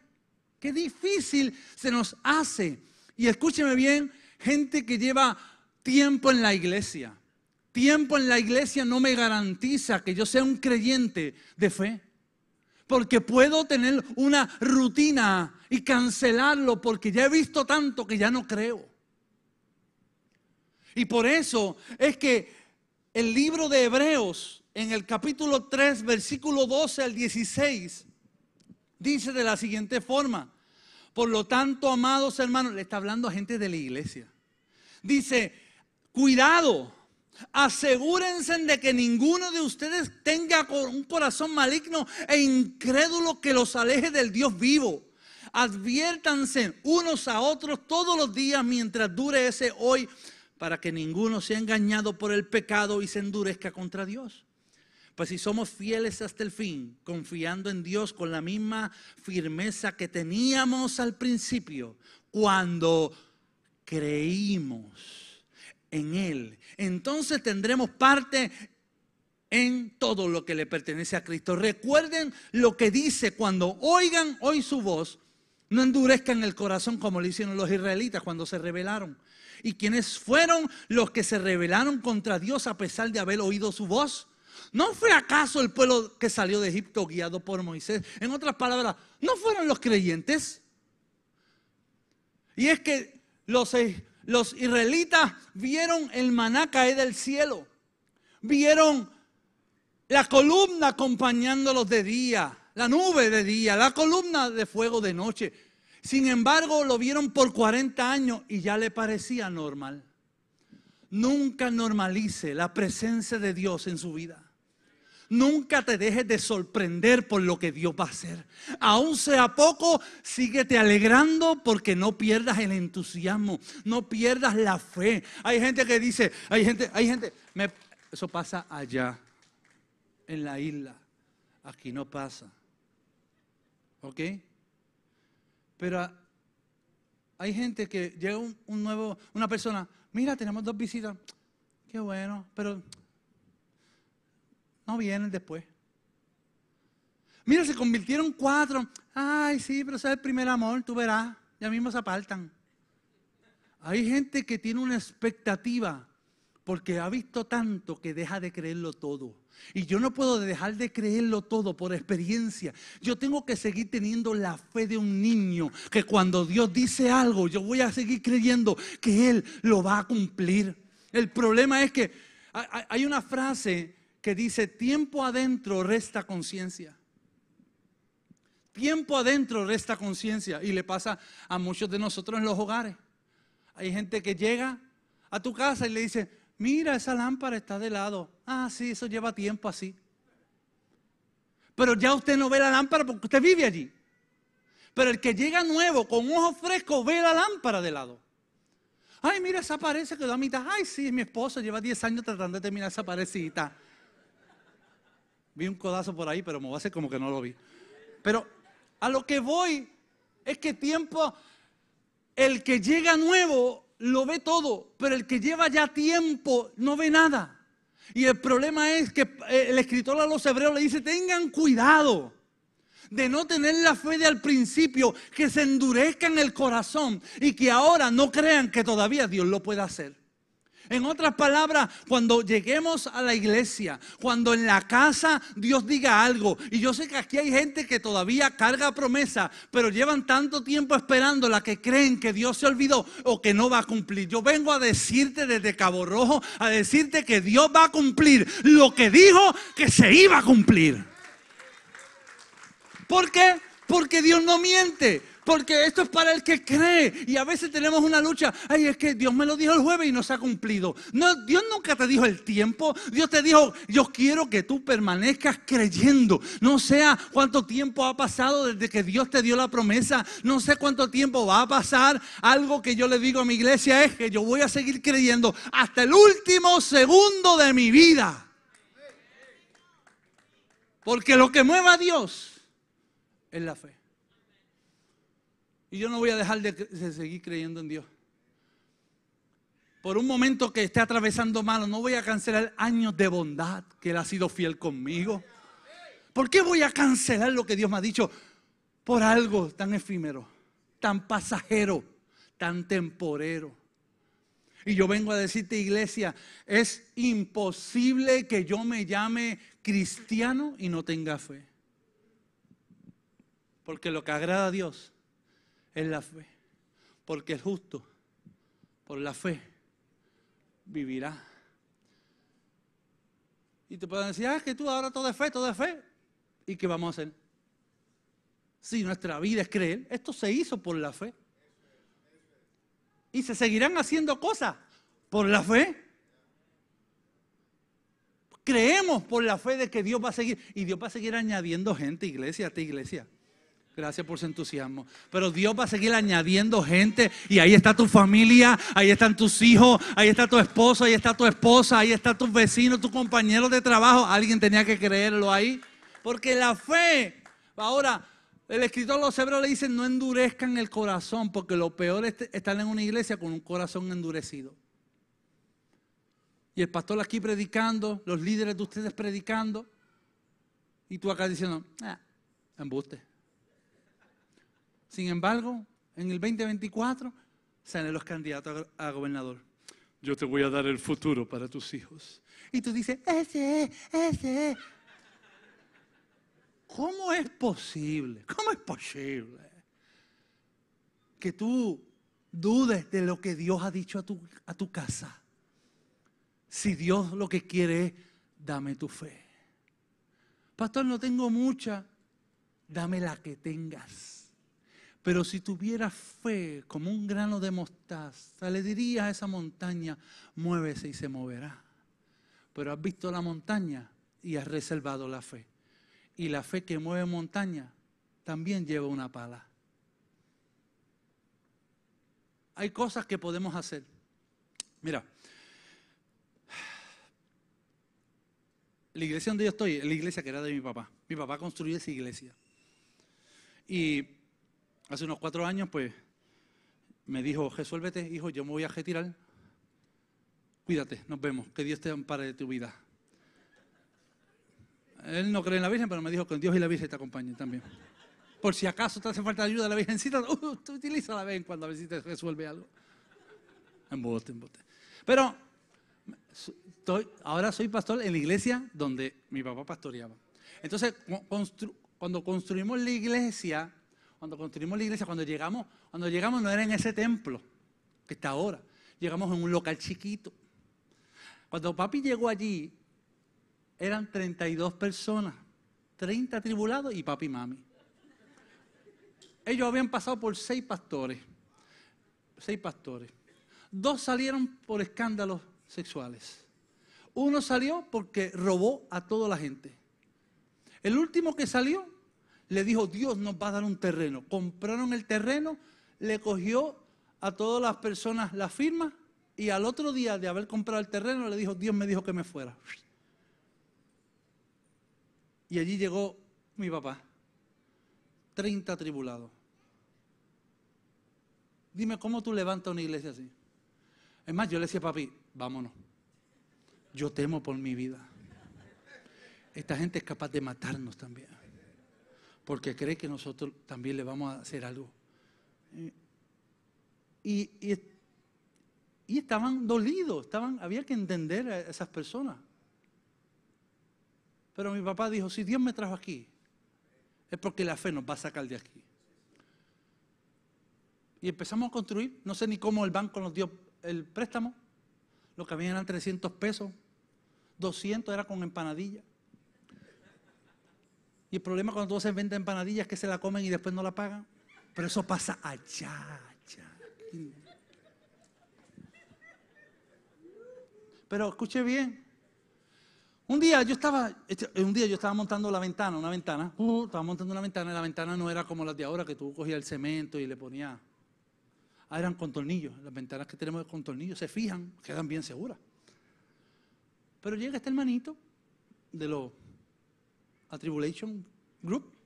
Qué difícil se nos hace. Y escúcheme bien, gente que lleva tiempo en la iglesia. Tiempo en la iglesia no me garantiza que yo sea un creyente de fe. Porque puedo tener una rutina y cancelarlo porque ya he visto tanto que ya no creo. Y por eso es que el libro de Hebreos, en el capítulo 3, versículo 12 al 16, dice de la siguiente forma. Por lo tanto, amados hermanos, le está hablando a gente de la iglesia. Dice, cuidado, asegúrense de que ninguno de ustedes tenga un corazón maligno e incrédulo que los aleje del Dios vivo. Adviértanse unos a otros todos los días mientras dure ese hoy, para que ninguno sea engañado por el pecado y se endurezca contra Dios. Pues si somos fieles hasta el fin, confiando en Dios con la misma firmeza que teníamos al principio, cuando creímos en Él, entonces tendremos parte en todo lo que le pertenece a Cristo. Recuerden lo que dice cuando oigan hoy su voz, no endurezcan el corazón como lo hicieron los israelitas cuando se rebelaron. ¿Y quiénes fueron los que se rebelaron contra Dios a pesar de haber oído su voz? ¿No fue acaso el pueblo que salió de Egipto guiado por Moisés? En otras palabras, ¿no fueron los creyentes? Y es que los, eh, los israelitas vieron el maná caer del cielo. Vieron la columna acompañándolos de día, la nube de día, la columna de fuego de noche. Sin embargo, lo vieron por 40 años y ya le parecía normal. Nunca normalice la presencia de Dios en su vida. Nunca te dejes de sorprender por lo que Dios va a hacer. Aún sea poco, síguete alegrando porque no pierdas el entusiasmo, no pierdas la fe. Hay gente que dice, hay gente, hay gente, eso pasa allá, en la isla. Aquí no pasa. ¿Ok? Pero hay gente que llega un, un nuevo, una persona, mira, tenemos dos visitas. Qué bueno, pero no vienen después. Mira, se convirtieron cuatro. Ay, sí, pero ese es el primer amor, tú verás. Ya mismo se apartan. Hay gente que tiene una expectativa porque ha visto tanto que deja de creerlo todo. Y yo no puedo dejar de creerlo todo por experiencia. Yo tengo que seguir teniendo la fe de un niño, que cuando Dios dice algo, yo voy a seguir creyendo que Él lo va a cumplir. El problema es que hay una frase que dice, tiempo adentro resta conciencia. Tiempo adentro resta conciencia. Y le pasa a muchos de nosotros en los hogares. Hay gente que llega a tu casa y le dice, mira, esa lámpara está de lado. Ah, sí, eso lleva tiempo así. Pero ya usted no ve la lámpara porque usted vive allí. Pero el que llega nuevo, con ojos frescos, ve la lámpara de lado. Ay, mira, esa pared se quedó a mitad. Ay, sí, mi esposo lleva 10 años tratando de terminar esa parecita. Vi un codazo por ahí, pero me voy a hacer como que no lo vi. Pero a lo que voy es que tiempo, el que llega nuevo lo ve todo, pero el que lleva ya tiempo no ve nada. Y el problema es que eh, el escritor a los hebreos le dice, tengan cuidado de no tener la fe de al principio, que se endurezca en el corazón y que ahora no crean que todavía Dios lo puede hacer. En otras palabras, cuando lleguemos a la iglesia, cuando en la casa Dios diga algo, y yo sé que aquí hay gente que todavía carga promesa, pero llevan tanto tiempo esperándola que creen que Dios se olvidó o que no va a cumplir. Yo vengo a decirte desde Cabo Rojo, a decirte que Dios va a cumplir lo que dijo que se iba a cumplir. ¿Por qué? Porque Dios no miente. Porque esto es para el que cree. Y a veces tenemos una lucha. Ay, es que Dios me lo dijo el jueves y no se ha cumplido. No, Dios nunca te dijo el tiempo. Dios te dijo, yo quiero que tú permanezcas creyendo. No sé cuánto tiempo ha pasado desde que Dios te dio la promesa. No sé cuánto tiempo va a pasar. Algo que yo le digo a mi iglesia es que yo voy a seguir creyendo hasta el último segundo de mi vida. Porque lo que mueva a Dios es la fe. Y yo no voy a dejar de, seguir creyendo en Dios. Por un momento que esté atravesando malo, no voy a cancelar años de bondad que Él ha sido fiel conmigo. ¿Por qué voy a cancelar lo que Dios me ha dicho por algo tan efímero, tan pasajero, tan temporero? Y yo vengo a decirte, iglesia, es imposible que yo me llame cristiano y no tenga fe. Porque lo que agrada a Dios es la fe. Porque el justo, por la fe, vivirá. Y te pueden decir, ah, que tú ahora todo es fe, todo es fe. ¿Y qué vamos a hacer? Si nuestra vida es creer, esto se hizo por la fe. Y se seguirán haciendo cosas por la fe. Creemos por la fe de que Dios va a seguir. Y Dios va a seguir añadiendo gente, iglesia, a ti, iglesia. Gracias por su entusiasmo. Pero Dios va a seguir añadiendo gente. Y ahí está tu familia, ahí están tus hijos, ahí está tu esposo, ahí está tu esposa, ahí está tus vecinos, tus compañeros de trabajo. Alguien tenía que creerlo ahí. Porque la fe. Ahora, el escritor los hebreos le dice: no endurezcan el corazón, porque lo peor es estar en una iglesia con un corazón endurecido. Y el pastor aquí predicando, los líderes de ustedes predicando, y tú acá diciendo, ah, embuste. Sin embargo, en el 2024 salen los candidatos a gobernador. Yo te voy a dar el futuro para tus hijos. Y tú dices, ese ese ¿Cómo es posible? ¿Cómo es posible que tú dudes de lo que Dios ha dicho a tu, a tu casa? Si Dios lo que quiere es, dame tu fe. Pastor, no tengo mucha, dame la que tengas. Pero si tuvieras fe como un grano de mostaza, le dirías a esa montaña, muévese y se moverá. Pero has visto la montaña y has reservado la fe. Y la fe que mueve montaña también lleva una pala. Hay cosas que podemos hacer. Mira, la iglesia donde yo estoy es la iglesia que era de mi papá. Mi papá construyó esa iglesia. Y hace unos cuatro años, pues, me dijo, resuélvete, hijo, yo me voy a retirar. Cuídate, nos vemos, que Dios te ampare de tu vida. Él no cree en la Virgen, pero me dijo que Dios y la Virgen te acompañen también. Por si acaso te hace falta ayuda de la Virgencita, uh, tú utiliza la ven cuando a ver si te resuelve algo. Embote, embote. Pero ahora soy pastor en la iglesia donde mi papá pastoreaba. Entonces, cuando construimos la iglesia, cuando construimos la iglesia, cuando llegamos, cuando llegamos no era en ese templo que está ahora. Llegamos en un local chiquito. Cuando papi llegó allí, eran 32 personas, 30 tribulados y papi y mami. Ellos habían pasado por seis pastores, seis pastores. Dos salieron por escándalos sexuales. Uno salió porque robó a toda la gente. El último que salió le dijo, Dios nos va a dar un terreno. Compraron el terreno, le cogió a todas las personas la firma y al otro día de haber comprado el terreno le dijo, Dios me dijo que me fuera. Y allí llegó mi papá, 30 tribulados. Dime, ¿cómo tú levantas una iglesia así? Es más, yo le decía, papi, vámonos. Yo temo por mi vida. Esta gente es capaz de matarnos también. Porque cree que nosotros también le vamos a hacer algo. Y, estaban dolidos, estaban, había que entender a esas personas. Pero mi papá dijo, si Dios me trajo aquí, es porque la fe nos va a sacar de aquí. Y empezamos a construir, no sé ni cómo el banco nos dio el préstamo, lo que había eran 300 pesos, 200 era con empanadilla. Y el problema cuando todo se vende empanadillas es que se la comen y después no la pagan. Pero eso pasa allá, allá. Pero escuche bien. Un día yo estaba, este, un día yo estaba montando la ventana, una ventana, uh, estaba montando una ventana y la ventana no era como las de ahora que tú cogías el cemento y le ponías. Ah, eran con tornillos. Las ventanas que tenemos con tornillos se fijan, quedan bien seguras. Pero llega este hermanito de los Atribulation Group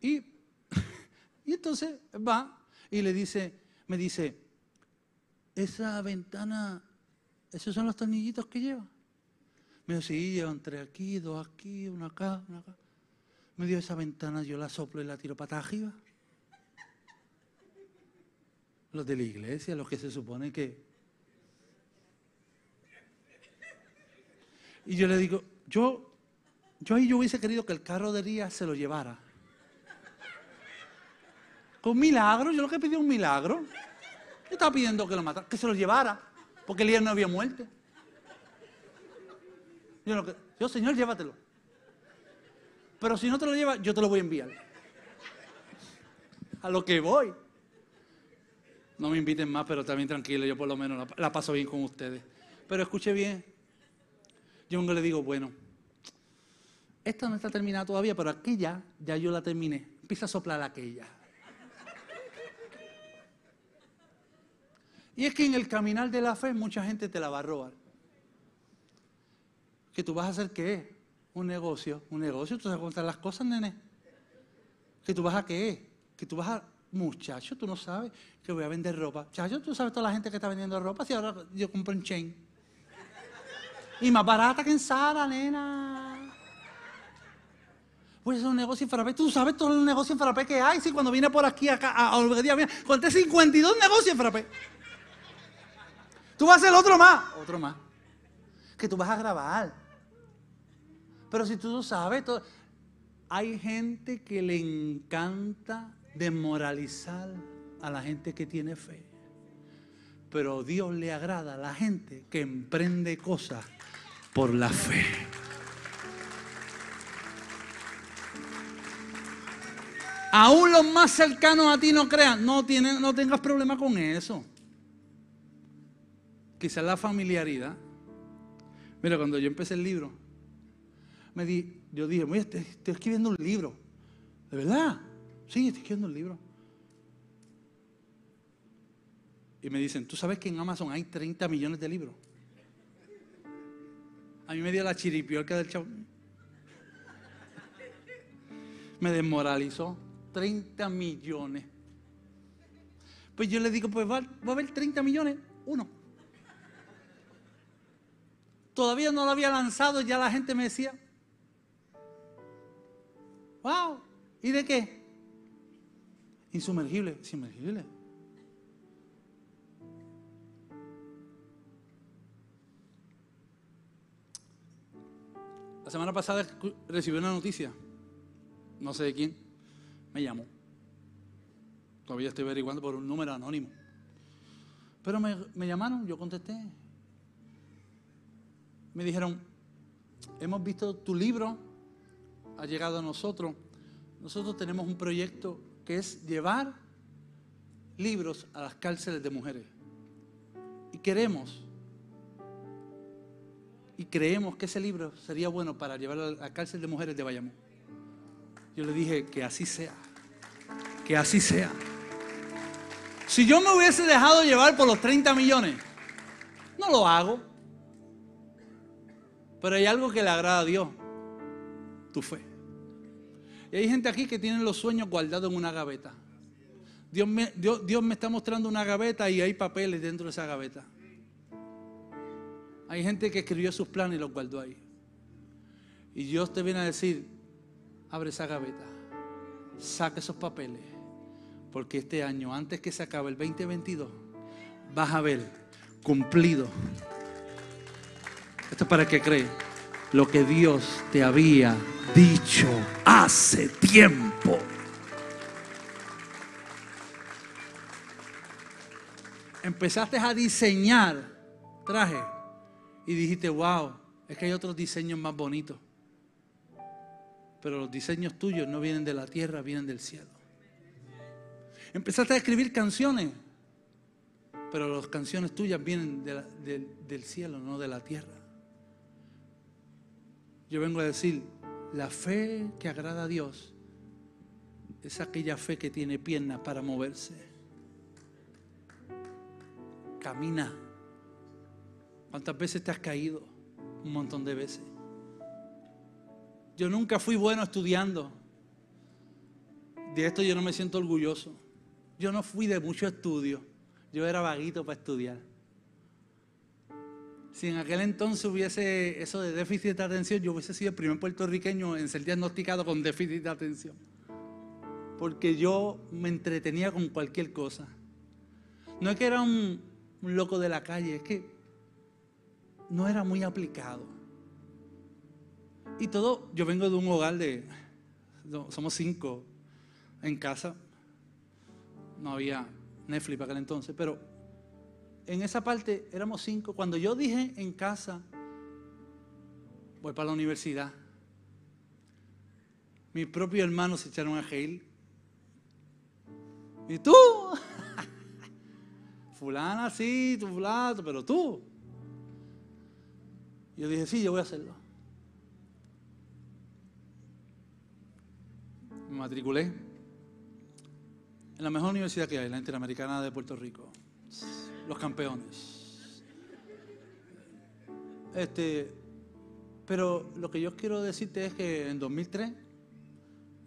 y, y entonces va y le dice, me dice, esa ventana, esos son los tornillitos que lleva. Me dijo, sí, llevan tres aquí, dos aquí, una acá, una acá. Me dio esa ventana, yo la soplo y la tiro para arriba. Los de la iglesia, los que se supone que... Y yo le digo, yo, yo ahí yo hubiese querido que el carro de Ría se lo llevara. Con milagro, yo lo que pedí un milagro. Yo estaba pidiendo que lo matara, que se lo llevara, porque Elías no había muerto. Yo, lo que, yo, Señor, llévatelo. Pero si no te lo llevas, yo te lo voy a enviar. A lo que voy. No me inviten más, pero también tranquilo, yo por lo menos la, paso bien con ustedes. Pero escuche bien. Yo le digo, bueno, esta no está terminada todavía, pero aquella ya yo la terminé. Empieza a soplar aquella. Y es que en el caminar de la fe mucha gente te la va a robar. ¿Que tú vas a hacer qué? Un negocio. Un negocio, tú sabes contar las cosas, nene. ¿Que tú vas a qué? Que tú vas a... Muchacho, tú no sabes que voy a vender ropa. Chacho, tú sabes toda la gente que está vendiendo ropa. Si ahora yo compro en chain. Y más barata que en Sara, nena. Pues es un negocio en Frappé. Tú sabes todo el negocio en Frappé que hay. Si cuando vine por aquí acá, a, a día, mira, conté 52 negocios en Frappé. Tú vas a hacer otro más. Otro más. Que tú vas a grabar. Pero si tú no sabes, todo, hay gente que le encanta desmoralizar a la gente que tiene fe. Pero Dios le agrada a la gente que emprende cosas por la fe. Aún los más cercanos a ti no crean, no, no tengas problema con eso. Quizás la familiaridad. Mira, cuando yo empecé el libro, me di, yo dije, estoy, estoy escribiendo un libro. ¿De verdad? Sí, estoy escribiendo un libro. Y me dicen, ¿tú sabes que en Amazon hay 30 millones de libros? A mí me dio la chiripiorca del chavo. Me desmoralizó. 30 millones. Pues yo le digo, pues va, a haber 30 millones, uno. Todavía no lo había lanzado, ya la gente me decía, wow, ¿y de qué? Insumergible, insumergible. La semana pasada recibí una noticia, no sé de quién, me llamó. Todavía estoy averiguando por un número anónimo. Pero me, llamaron, yo contesté. Me dijeron, hemos visto tu libro, ha llegado a nosotros. Nosotros tenemos un proyecto que es llevar libros a las cárceles de mujeres. Y queremos y creemos que ese libro sería bueno para llevarlo a la cárcel de mujeres de Bayamón. Yo le dije que así sea, que así sea. Si yo me hubiese dejado llevar por los 30 millones, no lo hago. Pero hay algo que le agrada a Dios, tu fe. Y hay gente aquí que tiene los sueños guardados en una gaveta. Dios me, Dios, Dios me está mostrando una gaveta y hay papeles dentro de esa gaveta. Hay gente que escribió sus planes y los guardó ahí. Y Dios te viene a decir, abre esa gaveta, saca esos papeles, porque este año, antes que se acabe el 2022, vas a ver cumplido. Esto es para que cree lo que Dios te había dicho hace tiempo. Empezaste a diseñar traje y dijiste, wow, es que hay otros diseños más bonitos. Pero los diseños tuyos no vienen de la tierra, vienen del cielo. Empezaste a escribir canciones, pero las canciones tuyas vienen del cielo, no de la tierra. Yo vengo a decir, la fe que agrada a Dios es aquella fe que tiene piernas para moverse. Camina. ¿Cuántas veces te has caído? Un montón de veces. Yo nunca fui bueno estudiando. De esto yo no me siento orgulloso. Yo no fui de mucho estudio. Yo era vaguito para estudiar. Si en aquel entonces hubiese eso de déficit de atención, yo hubiese sido el primer puertorriqueño en ser diagnosticado con déficit de atención. Porque yo me entretenía con cualquier cosa. No es que era un, un loco de la calle, es que no era muy aplicado. Y todo, yo vengo de un hogar de, somos cinco en casa, no había Netflix para aquel entonces, pero en esa parte éramos cinco. Cuando yo dije en casa, voy para la universidad, mis propios hermanos se echaron a reír. ¿Y tú? Fulana, sí, tu fulano, pero tú. Yo dije, sí, yo voy a hacerlo. Me matriculé en la mejor universidad que hay, la Interamericana de Puerto Rico. Los campeones. Este, pero lo que yo quiero decirte es que en 2003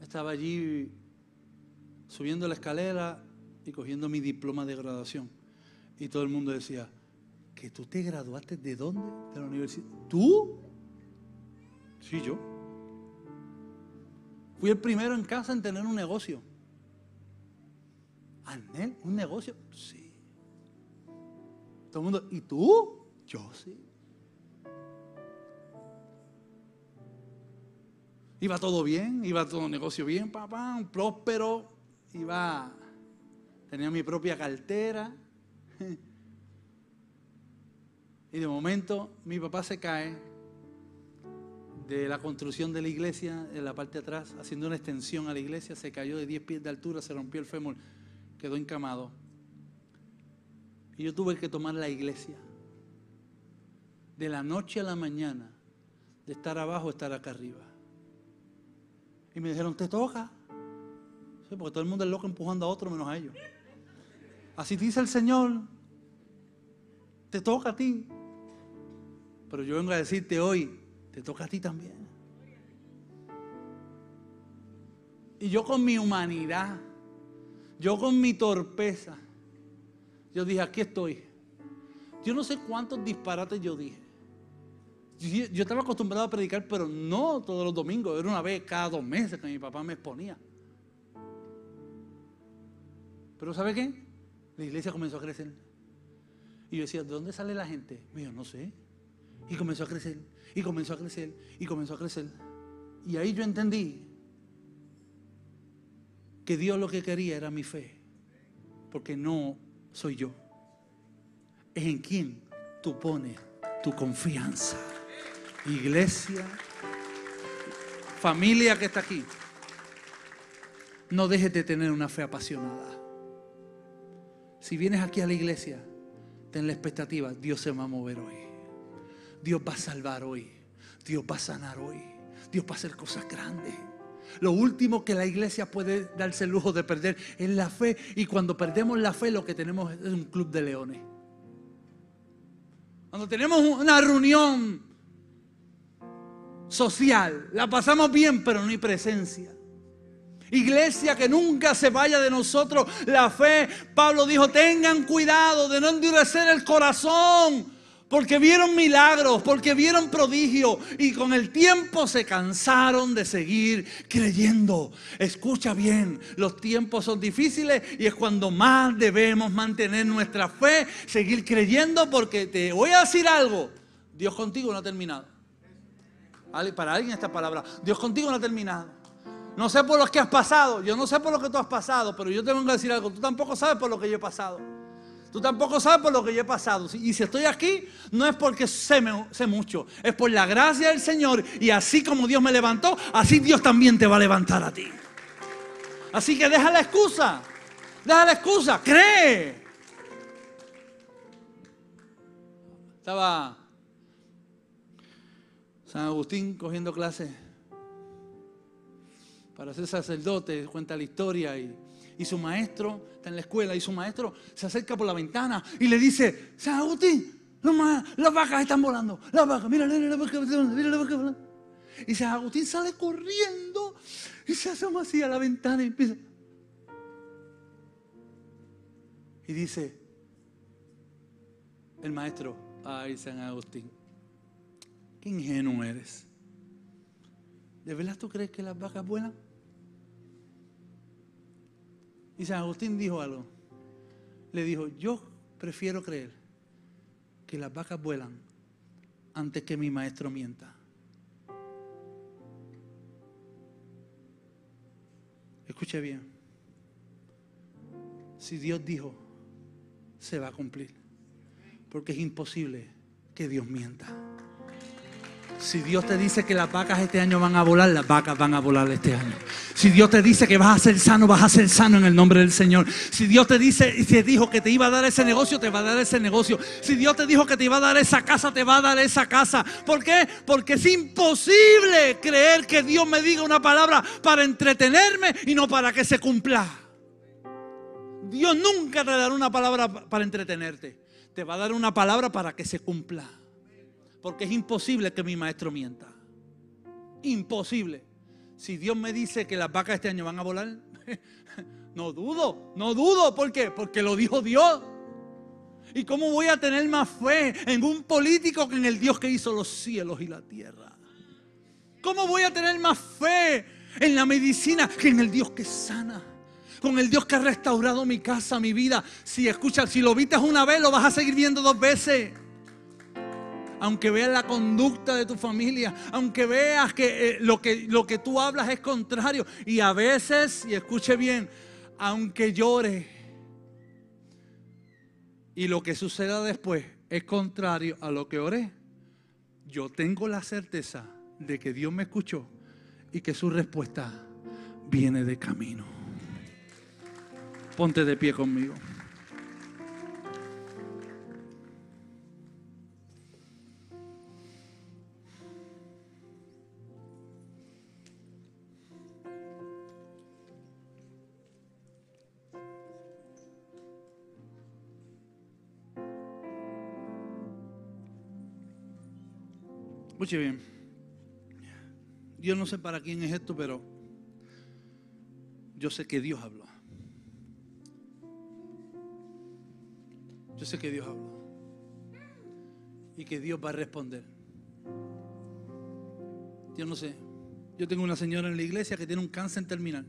estaba allí subiendo la escalera y cogiendo mi diploma de graduación. Y todo el mundo decía, ¿que tú te graduaste de dónde? De la universidad. ¿Tú? Sí, yo. Fui el primero en casa en tener un negocio. ¿Anel? ¿Un negocio? Sí. Todo el mundo, ¿y tú? Yo sí. Iba todo bien, iba todo negocio bien, papá, próspero, iba, tenía mi propia cartera. Y de momento mi papá se cae de la construcción de la iglesia, en la parte de atrás, haciendo una extensión a la iglesia, se cayó de 10 pies de altura, se rompió el fémur, quedó encamado. Y yo tuve que tomar la iglesia. De la noche a la mañana, de estar abajo a estar acá arriba. Y me dijeron, ¿te toca? Porque todo el mundo es loco empujando a otro menos a ellos. Así dice el Señor, te toca a ti. Pero yo vengo a decirte hoy, te toca a ti también. Y yo con mi humanidad, yo con mi torpeza, yo dije, aquí estoy. Yo no sé cuántos disparates yo dije. Yo, estaba acostumbrado a predicar, pero no todos los domingos, era una vez cada dos meses que mi papá me exponía. Pero ¿sabe qué? La iglesia comenzó a crecer. Y yo decía, ¿de dónde sale la gente? Me dijo, no sé. Y comenzó a crecer, y comenzó a crecer, y comenzó a crecer. Y ahí yo entendí que Dios lo que quería era mi fe. Porque no soy yo. Es en quien tú pones tu confianza. Iglesia, familia que está aquí. No dejes de tener una fe apasionada. Si vienes aquí a la iglesia, ten la expectativa, Dios se va a mover hoy. Dios va a salvar hoy. Dios va a sanar hoy. Dios va a hacer cosas grandes. Lo último que la iglesia puede darse el lujo de perder es la fe. Y cuando perdemos la fe, lo que tenemos es un club de leones. Cuando tenemos una reunión social, la pasamos bien, pero no hay presencia. Iglesia que nunca se vaya de nosotros la fe. Pablo dijo, tengan cuidado de no endurecer el corazón porque vieron milagros, porque vieron prodigios y con el tiempo se cansaron de seguir creyendo. Escucha bien, los tiempos son difíciles y es cuando más debemos mantener nuestra fe, seguir creyendo porque te voy a decir algo, Dios contigo no ha terminado. Para alguien esta palabra, Dios contigo no ha terminado. No sé por lo que has pasado, yo no sé por lo que tú has pasado, pero yo te vengo a decir algo, tú tampoco sabes por lo que yo he pasado. Tú tampoco sabes por lo que yo he pasado. Y si estoy aquí, no es porque sé, mucho, es por la gracia del Señor. Y así como Dios me levantó, así Dios también te va a levantar a ti. Así que deja la excusa. Deja la excusa. Cree. Estaba San Agustín cogiendo clases para ser sacerdote, cuenta la historia y, su maestro está en la escuela y su maestro se acerca por la ventana y le dice, San Agustín, las vacas están volando, las vacas, mira, mira la vaca, mira la vaca volando. Y San Agustín sale corriendo y se asoma así a la ventana y empieza. Y dice, el maestro, ay San Agustín, qué ingenuo eres. ¿De verdad tú crees que las vacas vuelan? Y San Agustín dijo algo. Le dijo, yo prefiero creer que las vacas vuelan antes que mi maestro mienta. Escuche bien. Si Dios dijo, se va a cumplir. Porque es imposible que Dios mienta. Si Dios te dice que las vacas este año van a volar, las vacas van a volar este año. Si Dios te dice que vas a ser sano, vas a ser sano en el nombre del Señor. Si Dios te dice y te dijo que te iba a dar ese negocio, te va a dar ese negocio. Si Dios te dijo que te iba a dar esa casa, te va a dar esa casa. ¿Por qué? Porque es imposible creer que Dios me diga una palabra para entretenerme y no para que se cumpla. Dios nunca te dará una palabra para entretenerte. Te va a dar una palabra para que se cumpla. Porque es imposible que mi maestro mienta. Imposible. Si Dios me dice que las vacas este año van a volar, no dudo, no dudo. ¿Por qué? Porque lo dijo Dios. ¿Y cómo voy a tener más fe en un político que en el Dios que hizo los cielos y la tierra? ¿Cómo voy a tener más fe en la medicina que en el Dios que sana? Con el Dios que ha restaurado mi casa, mi vida. Si escuchas, si lo viste una vez, lo vas a seguir viendo dos veces aunque veas la conducta de tu familia, aunque veas que, eh, lo que lo que tú hablas es contrario. Y a veces, y escuche bien, aunque llore y lo que suceda después es contrario a lo que oré, yo tengo la certeza de que Dios me escuchó y que su respuesta viene de camino. Ponte de pie conmigo. Escuche bien. Yo no sé para quién es esto, pero yo sé que Dios habló. Yo sé que Dios habló. Y que Dios va a responder. Yo no sé. Yo tengo una señora en la iglesia que tiene un cáncer terminal.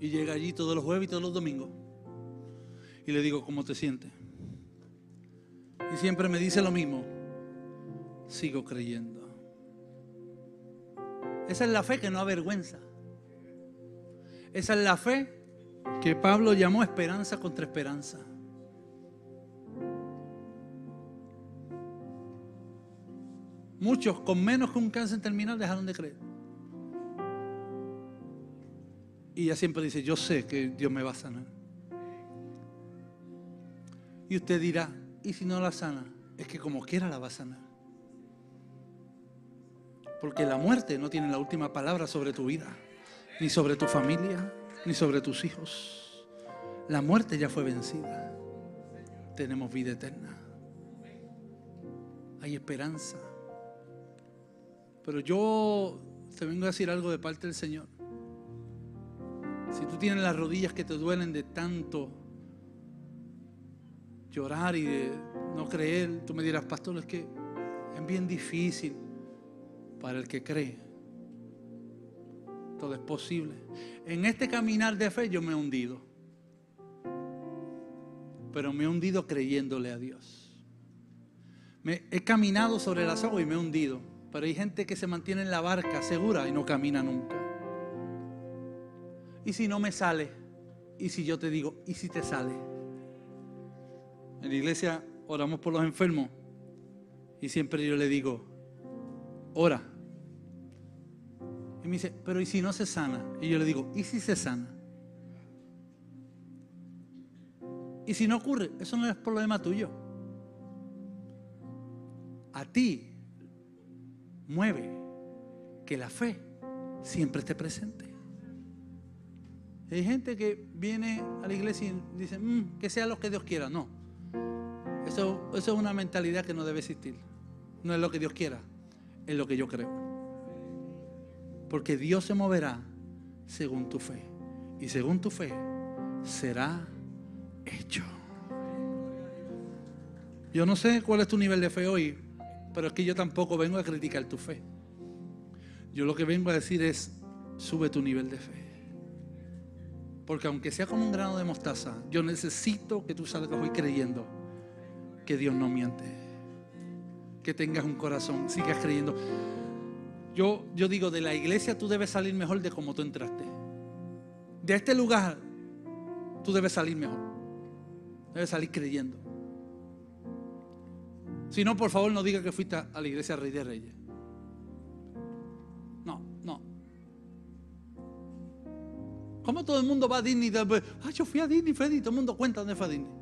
Y llega allí todos los jueves y todos los domingos. Y le digo, ¿cómo te sientes? Y siempre me dice lo mismo sigo creyendo. Esa es la fe que no avergüenza. Esa es la fe que Pablo llamó esperanza contra esperanza. Muchos con menos que un cáncer terminal dejaron de creer. Y ella siempre dice, yo sé que Dios me va a sanar. Y usted dirá, ¿y si no la sana? Es que como quiera la va a sanar. Porque la muerte no tiene la última palabra sobre tu vida, ni sobre tu familia, ni sobre tus hijos. La muerte ya fue vencida. Tenemos vida eterna. Hay esperanza. Pero yo te vengo a decir algo de parte del Señor. Si tú tienes las rodillas que te duelen de tanto llorar y de no creer, tú me dirás, pastor, es que es bien difícil para el que cree. Todo es posible. En este caminar de fe yo me he hundido. Pero me he hundido creyéndole a Dios. Me, he caminado sobre las aguas y me he hundido. Pero hay gente que se mantiene en la barca segura y no camina nunca. ¿Y si no me sale? ¿y si yo te digo, ¿y si te sale? En la iglesia oramos por los enfermos y siempre yo le digo, ora. Y me dice, pero ¿y si no se sana? Y yo le digo, ¿y si se sana? Y si no ocurre, eso no es problema tuyo. A ti mueve que la fe siempre esté presente. Hay gente que viene a la iglesia y dice, "Mm, que sea lo que Dios quiera. No. Eso, eso es una mentalidad que no debe existir. No es lo que Dios quiera, es lo que yo creo. Porque Dios se moverá según tu fe. Y según tu fe será hecho. Yo no sé cuál es tu nivel de fe hoy, pero es que yo tampoco vengo a criticar tu fe. Yo lo que vengo a decir es, sube tu nivel de fe. Porque aunque sea como un grano de mostaza, yo necesito que tú salgas hoy creyendo que Dios no miente. Que tengas un corazón, sigas creyendo. Yo, yo digo, de la iglesia tú debes salir mejor de como tú entraste. De este lugar tú debes salir mejor. Debes salir creyendo. Si no, por favor, no diga que fuiste a la iglesia Rey de Reyes. No, no. ¿Cómo todo el mundo va a Disney? Ah, yo fui a Disney, Freddy. Todo el mundo cuenta dónde fue a Disney.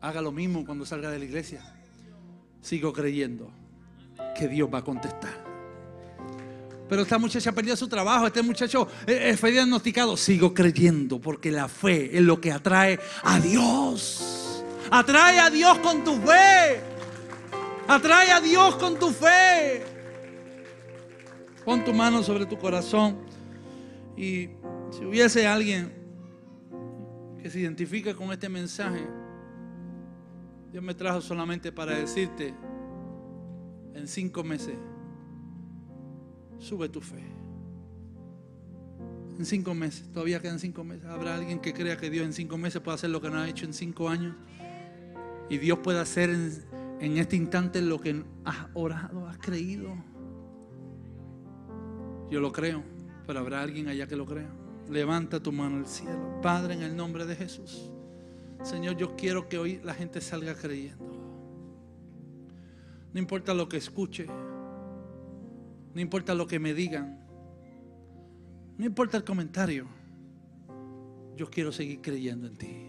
Haga lo mismo cuando salga de la iglesia. Sigo creyendo que Dios va a contestar. Pero esta muchacha perdió su trabajo, este muchacho eh, eh, fue diagnosticado. Sigo creyendo porque la fe es lo que atrae a Dios. Atrae a Dios con tu fe. Atrae a Dios con tu fe. Pon tu mano sobre tu corazón. Y si hubiese alguien que se identifica con este mensaje, Dios me trajo solamente para decirte, en cinco meses, sube tu fe. En cinco meses, todavía quedan cinco meses. ¿Habrá alguien que crea que Dios en cinco meses puede hacer lo que no ha hecho en cinco años? Y Dios puede hacer en, en este instante lo que has orado, has creído. Yo lo creo, pero habrá alguien allá que lo crea. Levanta tu mano al cielo. Padre, en el nombre de Jesús. Señor, yo quiero que hoy la gente salga creyendo. No importa lo que escuche. No importa lo que me digan. No importa el comentario. Yo quiero seguir creyendo en ti.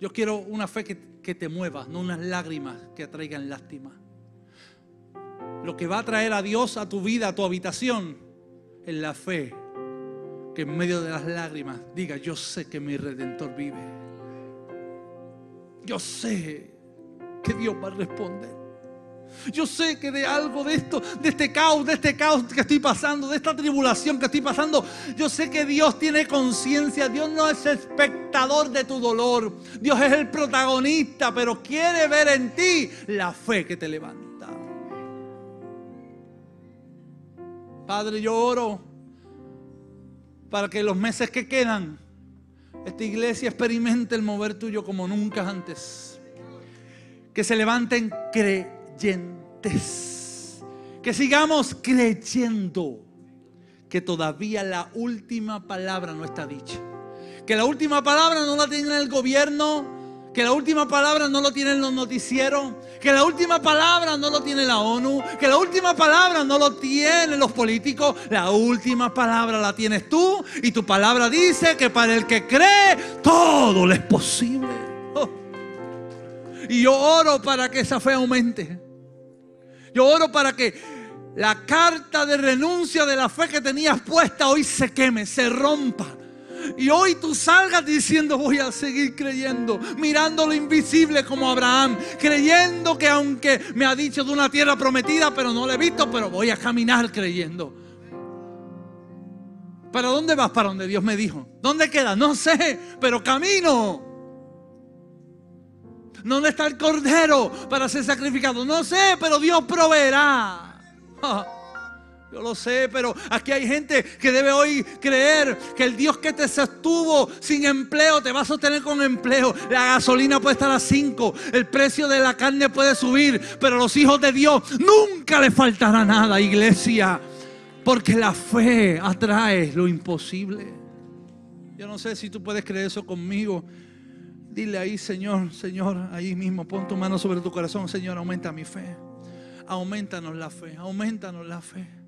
Yo quiero una fe que, que te mueva, no unas lágrimas que atraigan lástima. Lo que va a traer a Dios a tu vida, a tu habitación, es la fe que en medio de las lágrimas diga, yo sé que mi redentor vive. Yo sé que Dios va a responder. Yo sé que de algo de esto, de este caos, de este caos que estoy pasando, de esta tribulación que estoy pasando, yo sé que Dios tiene conciencia. Dios no es espectador de tu dolor. Dios es el protagonista, pero quiere ver en ti la fe que te levanta. Padre, yo oro para que los meses que quedan, esta iglesia experimente el mover tuyo como nunca antes. Que se levanten creyentes. Que sigamos creyendo que todavía la última palabra no está dicha. Que la última palabra no la tiene el gobierno, que la última palabra no lo tienen los noticieros, que la última palabra no lo tiene la ONU, que la última palabra no lo tienen los políticos, la última palabra la tienes tú y tu palabra dice que para el que cree todo le es posible. Oh. Y yo oro para que esa fe aumente. Yo oro para que la carta de renuncia de la fe que tenías puesta hoy se queme, se rompa y hoy tú salgas diciendo voy a seguir creyendo, mirando lo invisible como Abraham, creyendo que aunque me ha dicho de una tierra prometida, pero no la he visto, pero voy a caminar creyendo. ¿Para dónde vas? Para donde Dios me dijo. ¿Dónde queda? No sé, pero camino. ¿Dónde está el cordero para ser sacrificado? No sé, pero Dios proveerá. Yo lo sé, pero aquí hay gente que debe hoy creer que el Dios que te sostuvo sin empleo te va a sostener con empleo. La gasolina puede estar a 5, el precio de la carne puede subir, pero a los hijos de Dios nunca les faltará nada, iglesia. Porque la fe atrae lo imposible. Yo no sé si tú puedes creer eso conmigo. Dile ahí, Señor, Señor, ahí mismo, pon tu mano sobre tu corazón. Señor, aumenta mi fe. Aumentanos la fe, aumentanos la fe.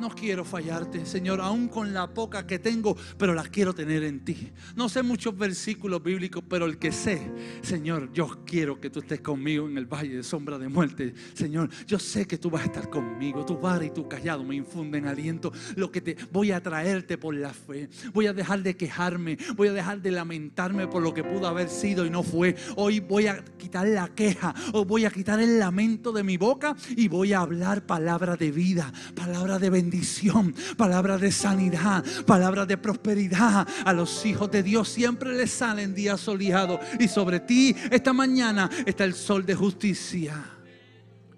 No quiero fallarte, Señor, aún con la poca que tengo, pero la quiero tener en ti. No sé muchos versículos bíblicos, pero el que sé, Señor, yo quiero que tú estés conmigo en el valle de sombra de muerte. Señor, yo sé que tú vas a estar conmigo. Tu vara y tu callado me infunden aliento. Lo que te voy a traerte por la fe. Voy a dejar de quejarme, voy a dejar de lamentarme por lo que pudo haber sido y no fue. Hoy voy a quitar la queja, o voy a quitar el lamento de mi boca y voy a hablar palabra de vida, palabra de bendición bendición, palabra de sanidad, palabra de prosperidad. A los hijos de Dios siempre les salen días soleados. Y sobre ti esta mañana está el sol de justicia.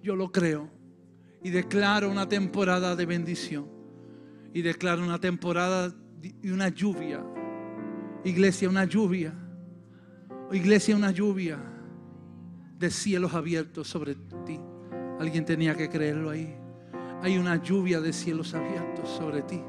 Yo lo creo. Y declaro una temporada de bendición. Y declaro una temporada y una lluvia. Iglesia, una lluvia. Iglesia, una lluvia de cielos abiertos sobre ti. Alguien tenía que creerlo ahí hay una lluvia de cielos abiertos sobre ti.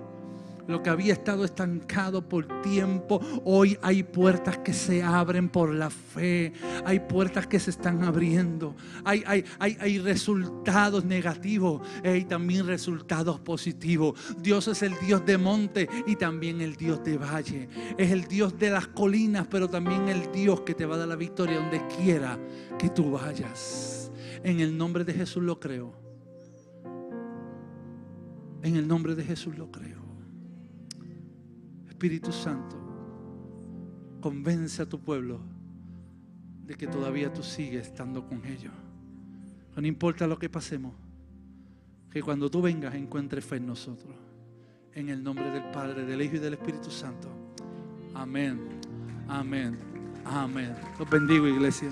Lo que había estado estancado por tiempo, hoy hay puertas que se abren por la fe. Hay puertas que se están abriendo. Hay, hay, hay, resultados negativos y también resultados positivos. Dios es el Dios de monte y también el Dios de valle. Es el Dios de las colinas, pero también el Dios que te va a dar la victoria donde quiera que tú vayas. En el nombre de Jesús lo creo. En el nombre de Jesús lo creo. Espíritu Santo, convence a tu pueblo de que todavía tú sigues estando con ellos. No importa lo que pasemos, que cuando tú vengas encuentres fe en nosotros. En el nombre del Padre, del Hijo y del Espíritu Santo. Amén. Amén. Amén. Los bendigo, iglesia.